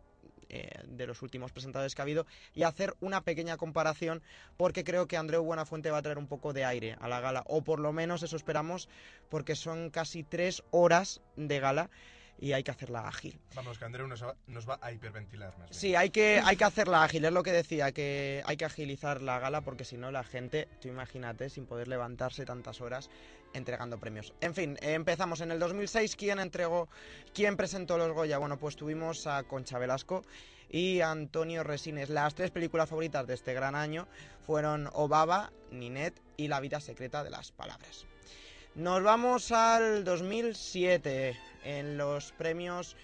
eh, de los últimos presentadores que ha habido y hacer una pequeña comparación porque creo que Andreu Buenafuente va a traer un poco de aire a la gala o por lo menos eso esperamos porque son casi tres horas de gala y hay que hacerla ágil. Vamos, que Andreu nos va, nos va a hiperventilar más bien. Sí, hay que, hay que hacerla ágil, es lo que decía, que hay que agilizar la gala porque si no la gente, tú imagínate, sin poder levantarse tantas horas entregando premios. En fin, empezamos en el 2006, ¿quién entregó, quién presentó los Goya? Bueno, pues tuvimos a Concha Velasco y Antonio Resines. Las tres películas favoritas de este gran año fueron Obaba, Ninet y La vida secreta de las palabras. Nos vamos al 2007, en los premios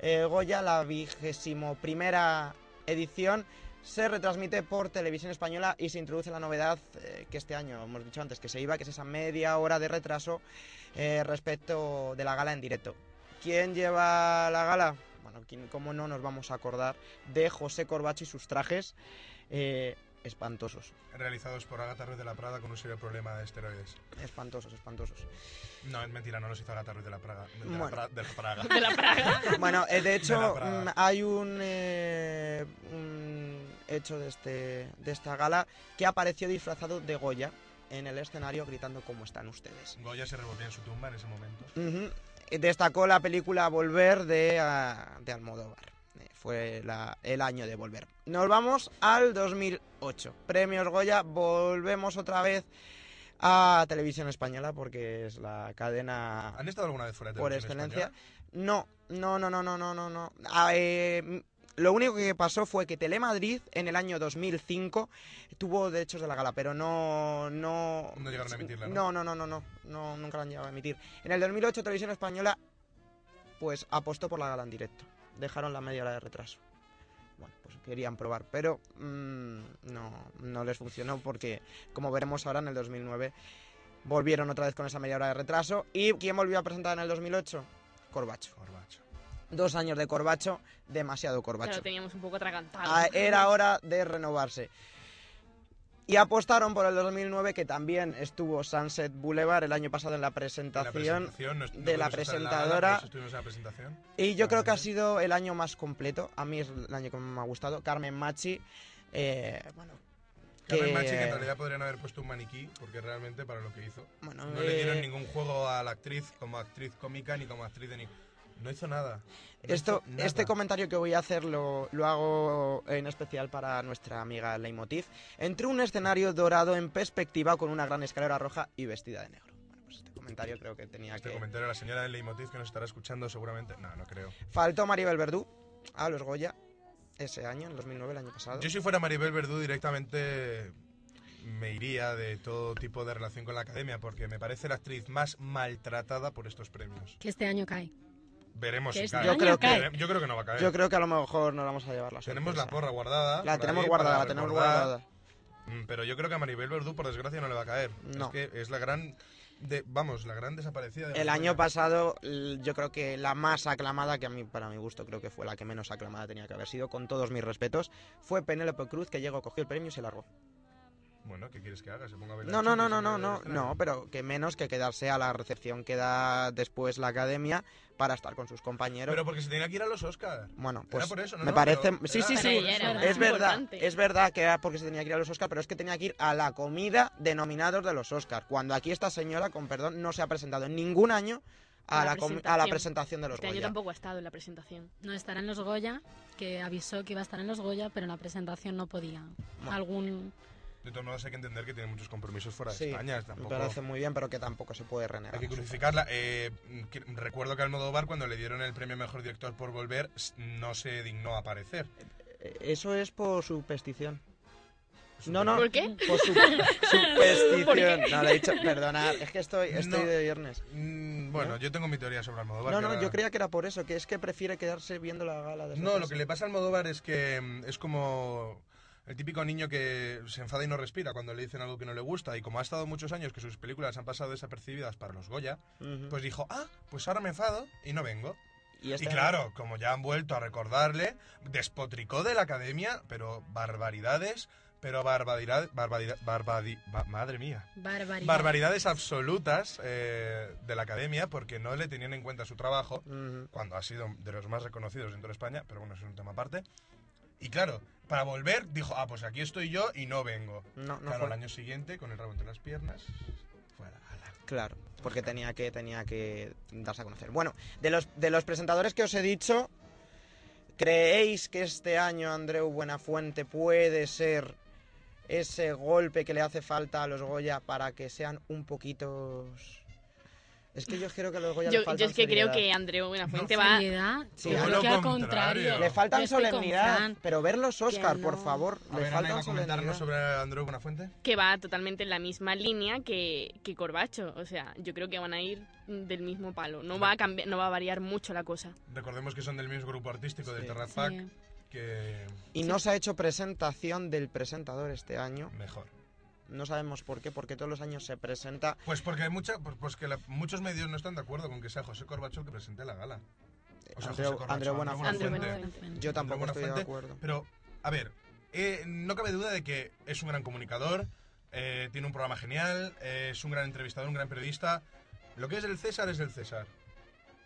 eh, Goya, la vigésimo primera edición se retransmite por televisión española y se introduce la novedad eh, que este año hemos dicho antes que se iba, que es esa media hora de retraso eh, respecto de la gala en directo. ¿Quién lleva la gala? Bueno, ¿quién- ¿cómo no nos vamos a acordar de José Corbacho y sus trajes espantosos? Realizados por Agatha Ruiz de la Prada con un serio problema de esteroides. Espantosos, espantosos. No, es mentira, no los hizo Agatha Ruiz de la Praga. De, Bueno. la, Pra- de la Praga. De la Praga. Bueno, eh, de hecho, mm, hay un, eh, un hecho de, este, de esta gala que apareció disfrazado de Goya en el escenario gritando cómo están ustedes. Goya se revolvía en su tumba en ese momento. Destacó la película Volver de, ah, de Almodóvar. Fue la- el año de Volver. Nos vamos al 2008. Premios Goya. Volvemos otra vez a Televisión Española porque es la cadena ¿Han estado alguna vez fuera de por excelencia. española? No, no, no, no, no, no, no, no. Ah, eh, lo único que pasó fue que Telemadrid en el año 2005 tuvo derechos de la gala, pero no, no. No llegaron a emitirla, ¿no? No, no, no, no, no, no, nunca la han llegado a emitir. En el 2008 Televisión Española, pues apostó por la gala en directo. Dejaron la media hora de retraso. Bueno, pues querían probar, pero mm, no, no les funcionó porque, como veremos ahora en el 2009, volvieron otra vez con esa media hora de retraso. ¿Y quién volvió a presentar en el 2008? Corbacho. Corbacho. Dos años de Corbacho, demasiado Corbacho. lo teníamos un poco atragantado. Ah, Era hora de renovarse. Y apostaron por el 2009, que también estuvo Sunset Boulevard el año pasado en la En la presentación, no de la presentadora. pero estuvimos en la presentación. Y yo creo que ha sido el año más completo. A mí es el año que me ha gustado. Carmen Machi, eh, bueno, Carmen Machi, que en realidad podrían haber puesto un maniquí, porque realmente para lo que hizo. Bueno, no le dieron eh, ningún juego a la actriz como actriz cómica ni como actriz de ni... No hizo nada. No Esto, hizo este nada. comentario que voy a hacer lo, lo hago en especial para nuestra amiga Leitmotiv. Entre un escenario dorado en perspectiva con una gran escalera roja y vestida de negro. Bueno, pues este comentario creo que tenía Este que... comentario la señora de Leitmotiv que nos estará escuchando seguramente. No, no creo. Faltó Maribel Verdú a los Goya. ese año, en 2009, el año pasado. Yo si fuera Maribel Verdú directamente me iría de todo tipo de relación con la academia porque me parece la actriz más maltratada por estos premios. Que este año cae. Veremos si este cae. Yo creo que- Vere- yo creo que no va a caer. Yo creo que a lo mejor no vamos a llevar la Tenemos la porra guardada. La por tenemos ahí guardada, la tenemos guardada. Mm, Pero yo creo que a Maribel Verdú, por desgracia, no le va a caer. No. Es que es la gran... de- vamos, la gran desaparecida de la El año pasado, yo creo que la más aclamada, que a mí, para mi gusto, creo que fue la que menos aclamada tenía que haber sido, con todos mis respetos, fue Penélope Cruz, que llegó, cogió el premio y se largó. Bueno, ¿qué quieres que haga? ¿Se ponga a bailar No, no, no, no, no, no, no, pero que menos que quedarse a la recepción que da después la academia para estar con sus compañeros. Pero porque se tenía que ir a los Oscars. Bueno, Era pues por eso, ¿no? me parece... pero Sí, era- sí, era sí, es verdad, es verdad que era porque se tenía que ir a los Oscars, pero es que tenía que ir a la comida de nominados de los Oscars, cuando aquí esta señora, con perdón, no se ha presentado en ningún año a, la, com- a la presentación de los Este Goya. tampoco ha estado en la presentación. No estará en los Goya, que avisó que iba a estar en los Goya, pero en la presentación no podía. Bueno. Algún De todos modos hay que entender que tiene muchos compromisos fuera de Sí, España. me Tampoco... parece muy bien, pero que tampoco se puede renegar. Hay que crucificarla. Eh, que- recuerdo que Almodóvar, cuando le dieron el premio Mejor Director por Volver, no se dignó a aparecer. Eh, Eso es por superstición. No, no. ¿Por qué? Por su, ¿Por superstición. qué? No, le he dicho, perdonad, es que estoy, estoy No. de viernes. Mm, bueno, ¿No? yo tengo mi teoría sobre Almodóvar. No, no, yo creía que era por eso, que es que prefiere quedarse viendo la gala. desde No, lo que le pasa a Almodóvar es que mm, es como el típico niño que se enfada y no respira cuando le dicen algo que no le gusta. Y como ha estado muchos años que sus películas han pasado desapercibidas para los Goya, pues dijo, ah, pues ahora me enfado y no vengo. Y Y, claro, como ya han vuelto a recordarle, despotricó de la academia, pero barbaridades, pero barbaridad, barbaridad, barbadi- ba- madre mía. barbaridad. Barbaridades absolutas eh, de la academia porque no le tenían en cuenta su trabajo cuando ha sido de los más reconocidos dentro de España, pero bueno, eso es un tema aparte. Y claro, para volver dijo, ah, pues aquí estoy yo y no vengo. No, no claro, fue. al año siguiente, con el rabo entre las piernas, fuera. ala. Claro, porque tenía que, tenía que darse a conocer. Bueno, de los, de los presentadores que os he dicho, ¿creéis que este año Andreu Buenafuente puede ser ese golpe que le hace falta a los Goya para que sean un poquito... Es que yo creo que los Goya Yo, le faltan yo es que creo seriedad. que Andreu Buenafuente No, va... seriedad. Sí, Yo creo que al contrario. Le faltan solemnidad, pero ver los Oscar, Que por no. favor, A le ver, Ana, ¿iba faltan a comentarnos sobre Andreu Buenafuente? que va totalmente en la misma línea que, que Corbacho. O sea, yo creo que van a ir del mismo palo. No va a cambiar, no va a variar mucho la cosa. Recordemos que son del mismo grupo artístico del Sí. Terrat Sí. Pack, que Y no se ha hecho presentación del presentador este año. mejor. No sabemos por qué, porque todos los años se presenta Pues porque hay mucha, pues, pues que la- muchos medios no están de acuerdo con que sea José Corbacho el que presente la gala. O sea, Andreu, José Corbacho, Andreu Buenafuente. Andreu Buenafuente. Yo tampoco Andreu estoy de Buenafuente, acuerdo. Pero, a ver, eh, no cabe duda de que es un gran comunicador, eh, tiene un programa genial, eh, es un gran entrevistador, un gran periodista. Lo que es el César es el César.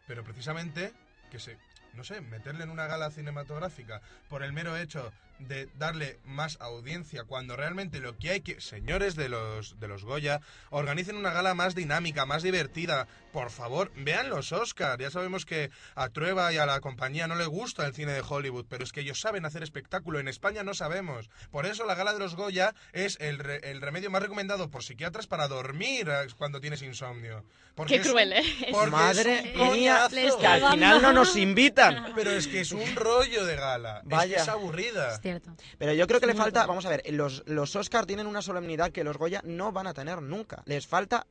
Pero precisamente que se, no sé, meterle en una gala cinematográfica por el mero hecho de darle más audiencia cuando realmente lo que hay que señores de los de los Goya organicen una gala más dinámica, más divertida. Por favor, vean los Oscars. Ya sabemos que a Trueba y a la compañía no le gusta el cine de Hollywood, pero es que ellos saben hacer espectáculo. En España no sabemos. Por eso la gala de los Goya es el, re- el remedio más recomendado por psiquiatras para dormir eh, cuando tienes insomnio. Porque Qué es cruel, ¿eh? porque Madre es un mía, que al final no nos invitan. Pero es que es un rollo de gala. Es que Vaya. Es, aburrida. Cierto. Pero yo creo que le falta, vamos a ver, los, los Oscar tienen una solemnidad que los Goya no van a tener nunca. Les falta...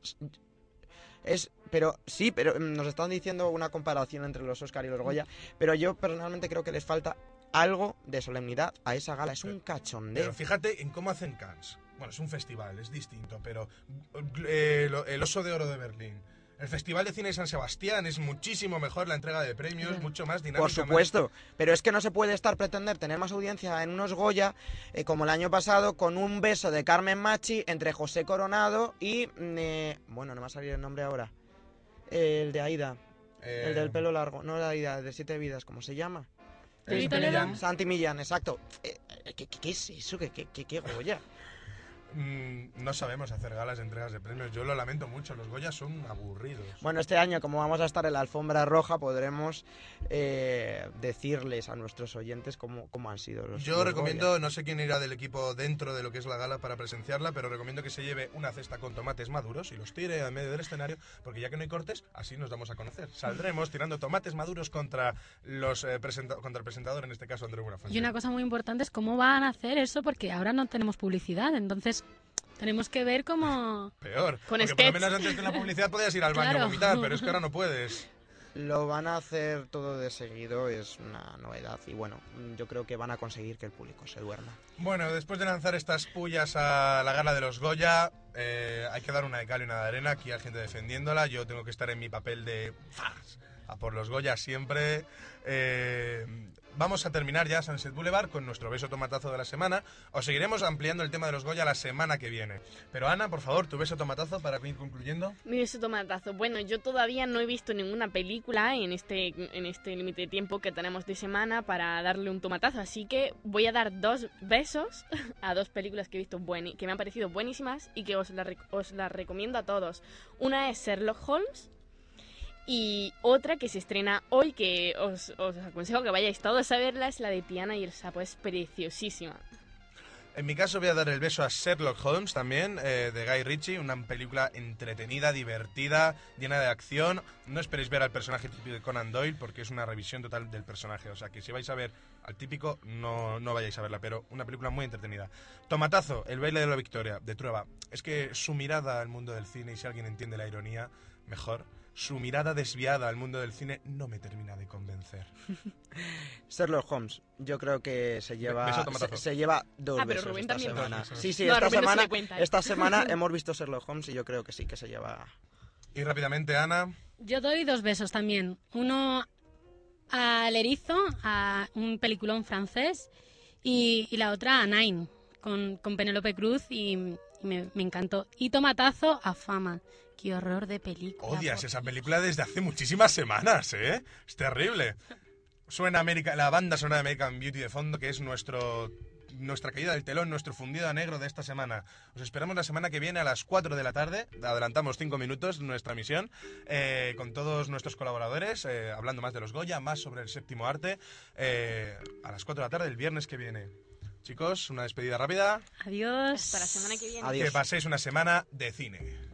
Es, pero sí, pero mm, nos están diciendo una comparación entre los Oscar y los Goya, pero yo personalmente creo que les falta algo de solemnidad a esa gala. Es un Pero cachondeo. fíjate en cómo hacen Cannes. Bueno, es un festival, es distinto, pero eh, lo- el Oso de Oro de Berlín. El Festival de Cine de San Sebastián es muchísimo mejor la entrega de premios, mucho más dinámica. Por más- supuesto, pero es que no se puede estar pretender tener más audiencia en unos Goya eh, como el año pasado con un beso de Carmen Machi entre José Coronado y mm, eh, bueno, no me va a salir el nombre ahora. El de Aida, Eh, el del pelo largo, no de Aida, de Siete Vidas, ¿cómo se llama? Santi Millán, exacto. Eh, eh, ¿qué, qué- qué es eso? ¿Qué, qué, qué- qué Goya? Mm, no sabemos hacer galas de entregas de premios. Yo lo lamento mucho. Los Goya son aburridos. Bueno, este año, como vamos a estar en la alfombra roja, podremos eh, decirles a nuestros oyentes cómo, cómo han sido los Yo los recomiendo, Goya. no sé quién irá del equipo dentro de lo que es la gala para presenciarla, pero recomiendo que se lleve una cesta con tomates maduros y los tire en medio del escenario, porque ya que no hay cortes, así nos damos a conocer. Saldremos tirando tomates maduros contra los eh, presenta- contra el presentador, en este caso Andrés Buenafuente. Y una cosa muy importante es cómo van a hacer eso, porque ahora no tenemos publicidad, entonces tenemos que ver cómo... Peor. Con porque por lo menos antes de la publicidad podías ir al baño a Claro. vomitar, pero es que ahora no puedes. Lo van a hacer todo de seguido, es una novedad. Y bueno, yo creo que van a conseguir que el público se duerma. Bueno, después de lanzar estas pullas a la gala de los Goya, eh, hay que dar una de cal y una de arena. Aquí hay gente defendiéndola. Yo tengo que estar en mi papel de. A por los Goya siempre. Eh, vamos a terminar ya Sunset Boulevard con nuestro beso tomatazo de la semana. Os seguiremos ampliando el tema de los Goya la semana que viene. Pero Ana, por favor, tu beso tomatazo para ir concluyendo. Mi beso tomatazo. Bueno, yo todavía no he visto ninguna película en este en este límite de tiempo que tenemos de semana para darle un tomatazo, así que voy a dar dos besos a dos películas que he visto bueni- que me han parecido buenísimas y que os las las recomiendo a todos. Una es Sherlock Holmes y otra que se estrena hoy que os, aconsejo que vayáis todos a verla es la de Tiana y el sapo, es preciosísima. En mi caso voy a dar el beso a Sherlock Holmes también, eh, de Guy Ritchie, una película entretenida, divertida, llena de acción. No esperéis ver al personaje típico de Conan Doyle porque es una revisión total del personaje. O sea que si vais a ver al típico, no, no vayáis a verla, pero una película muy entretenida. Tomatazo, El baile de la victoria, de Trueba. Es que su mirada al mundo del cine, y si alguien entiende la ironía, mejor. Su mirada desviada al mundo del cine no me termina de convencer. Sherlock Holmes, yo creo que se lleva se, lleva dos Ah, pero besos Rubén esta también. semana. Sí, sí, No, esta no semana, cuenta, ¿eh? esta semana hemos visto Sherlock Holmes y yo creo que sí que se lleva. Y rápidamente, Ana. Yo doy dos besos también. Uno al Erizo, a un peliculón francés, y, y la otra a Nine, con, con Penélope Cruz, y, y me, me encantó. Y tomatazo a Fama. Qué horror de película. Odias esa película desde hace muchísimas semanas, ¿eh? Es terrible. Suena América, la banda sonora de American Beauty de fondo, que es nuestro nuestra caída del telón, nuestro fundido a negro de esta semana. Os esperamos la semana que viene a las 4 de la tarde. Adelantamos 5 minutos nuestra misión eh, con todos nuestros colaboradores, eh, hablando más de los Goya, más sobre el séptimo arte, eh, a las 4 de la tarde el viernes que viene. Chicos, una despedida rápida. Adiós. Hasta la semana que viene. Adiós. Que paséis una semana de cine.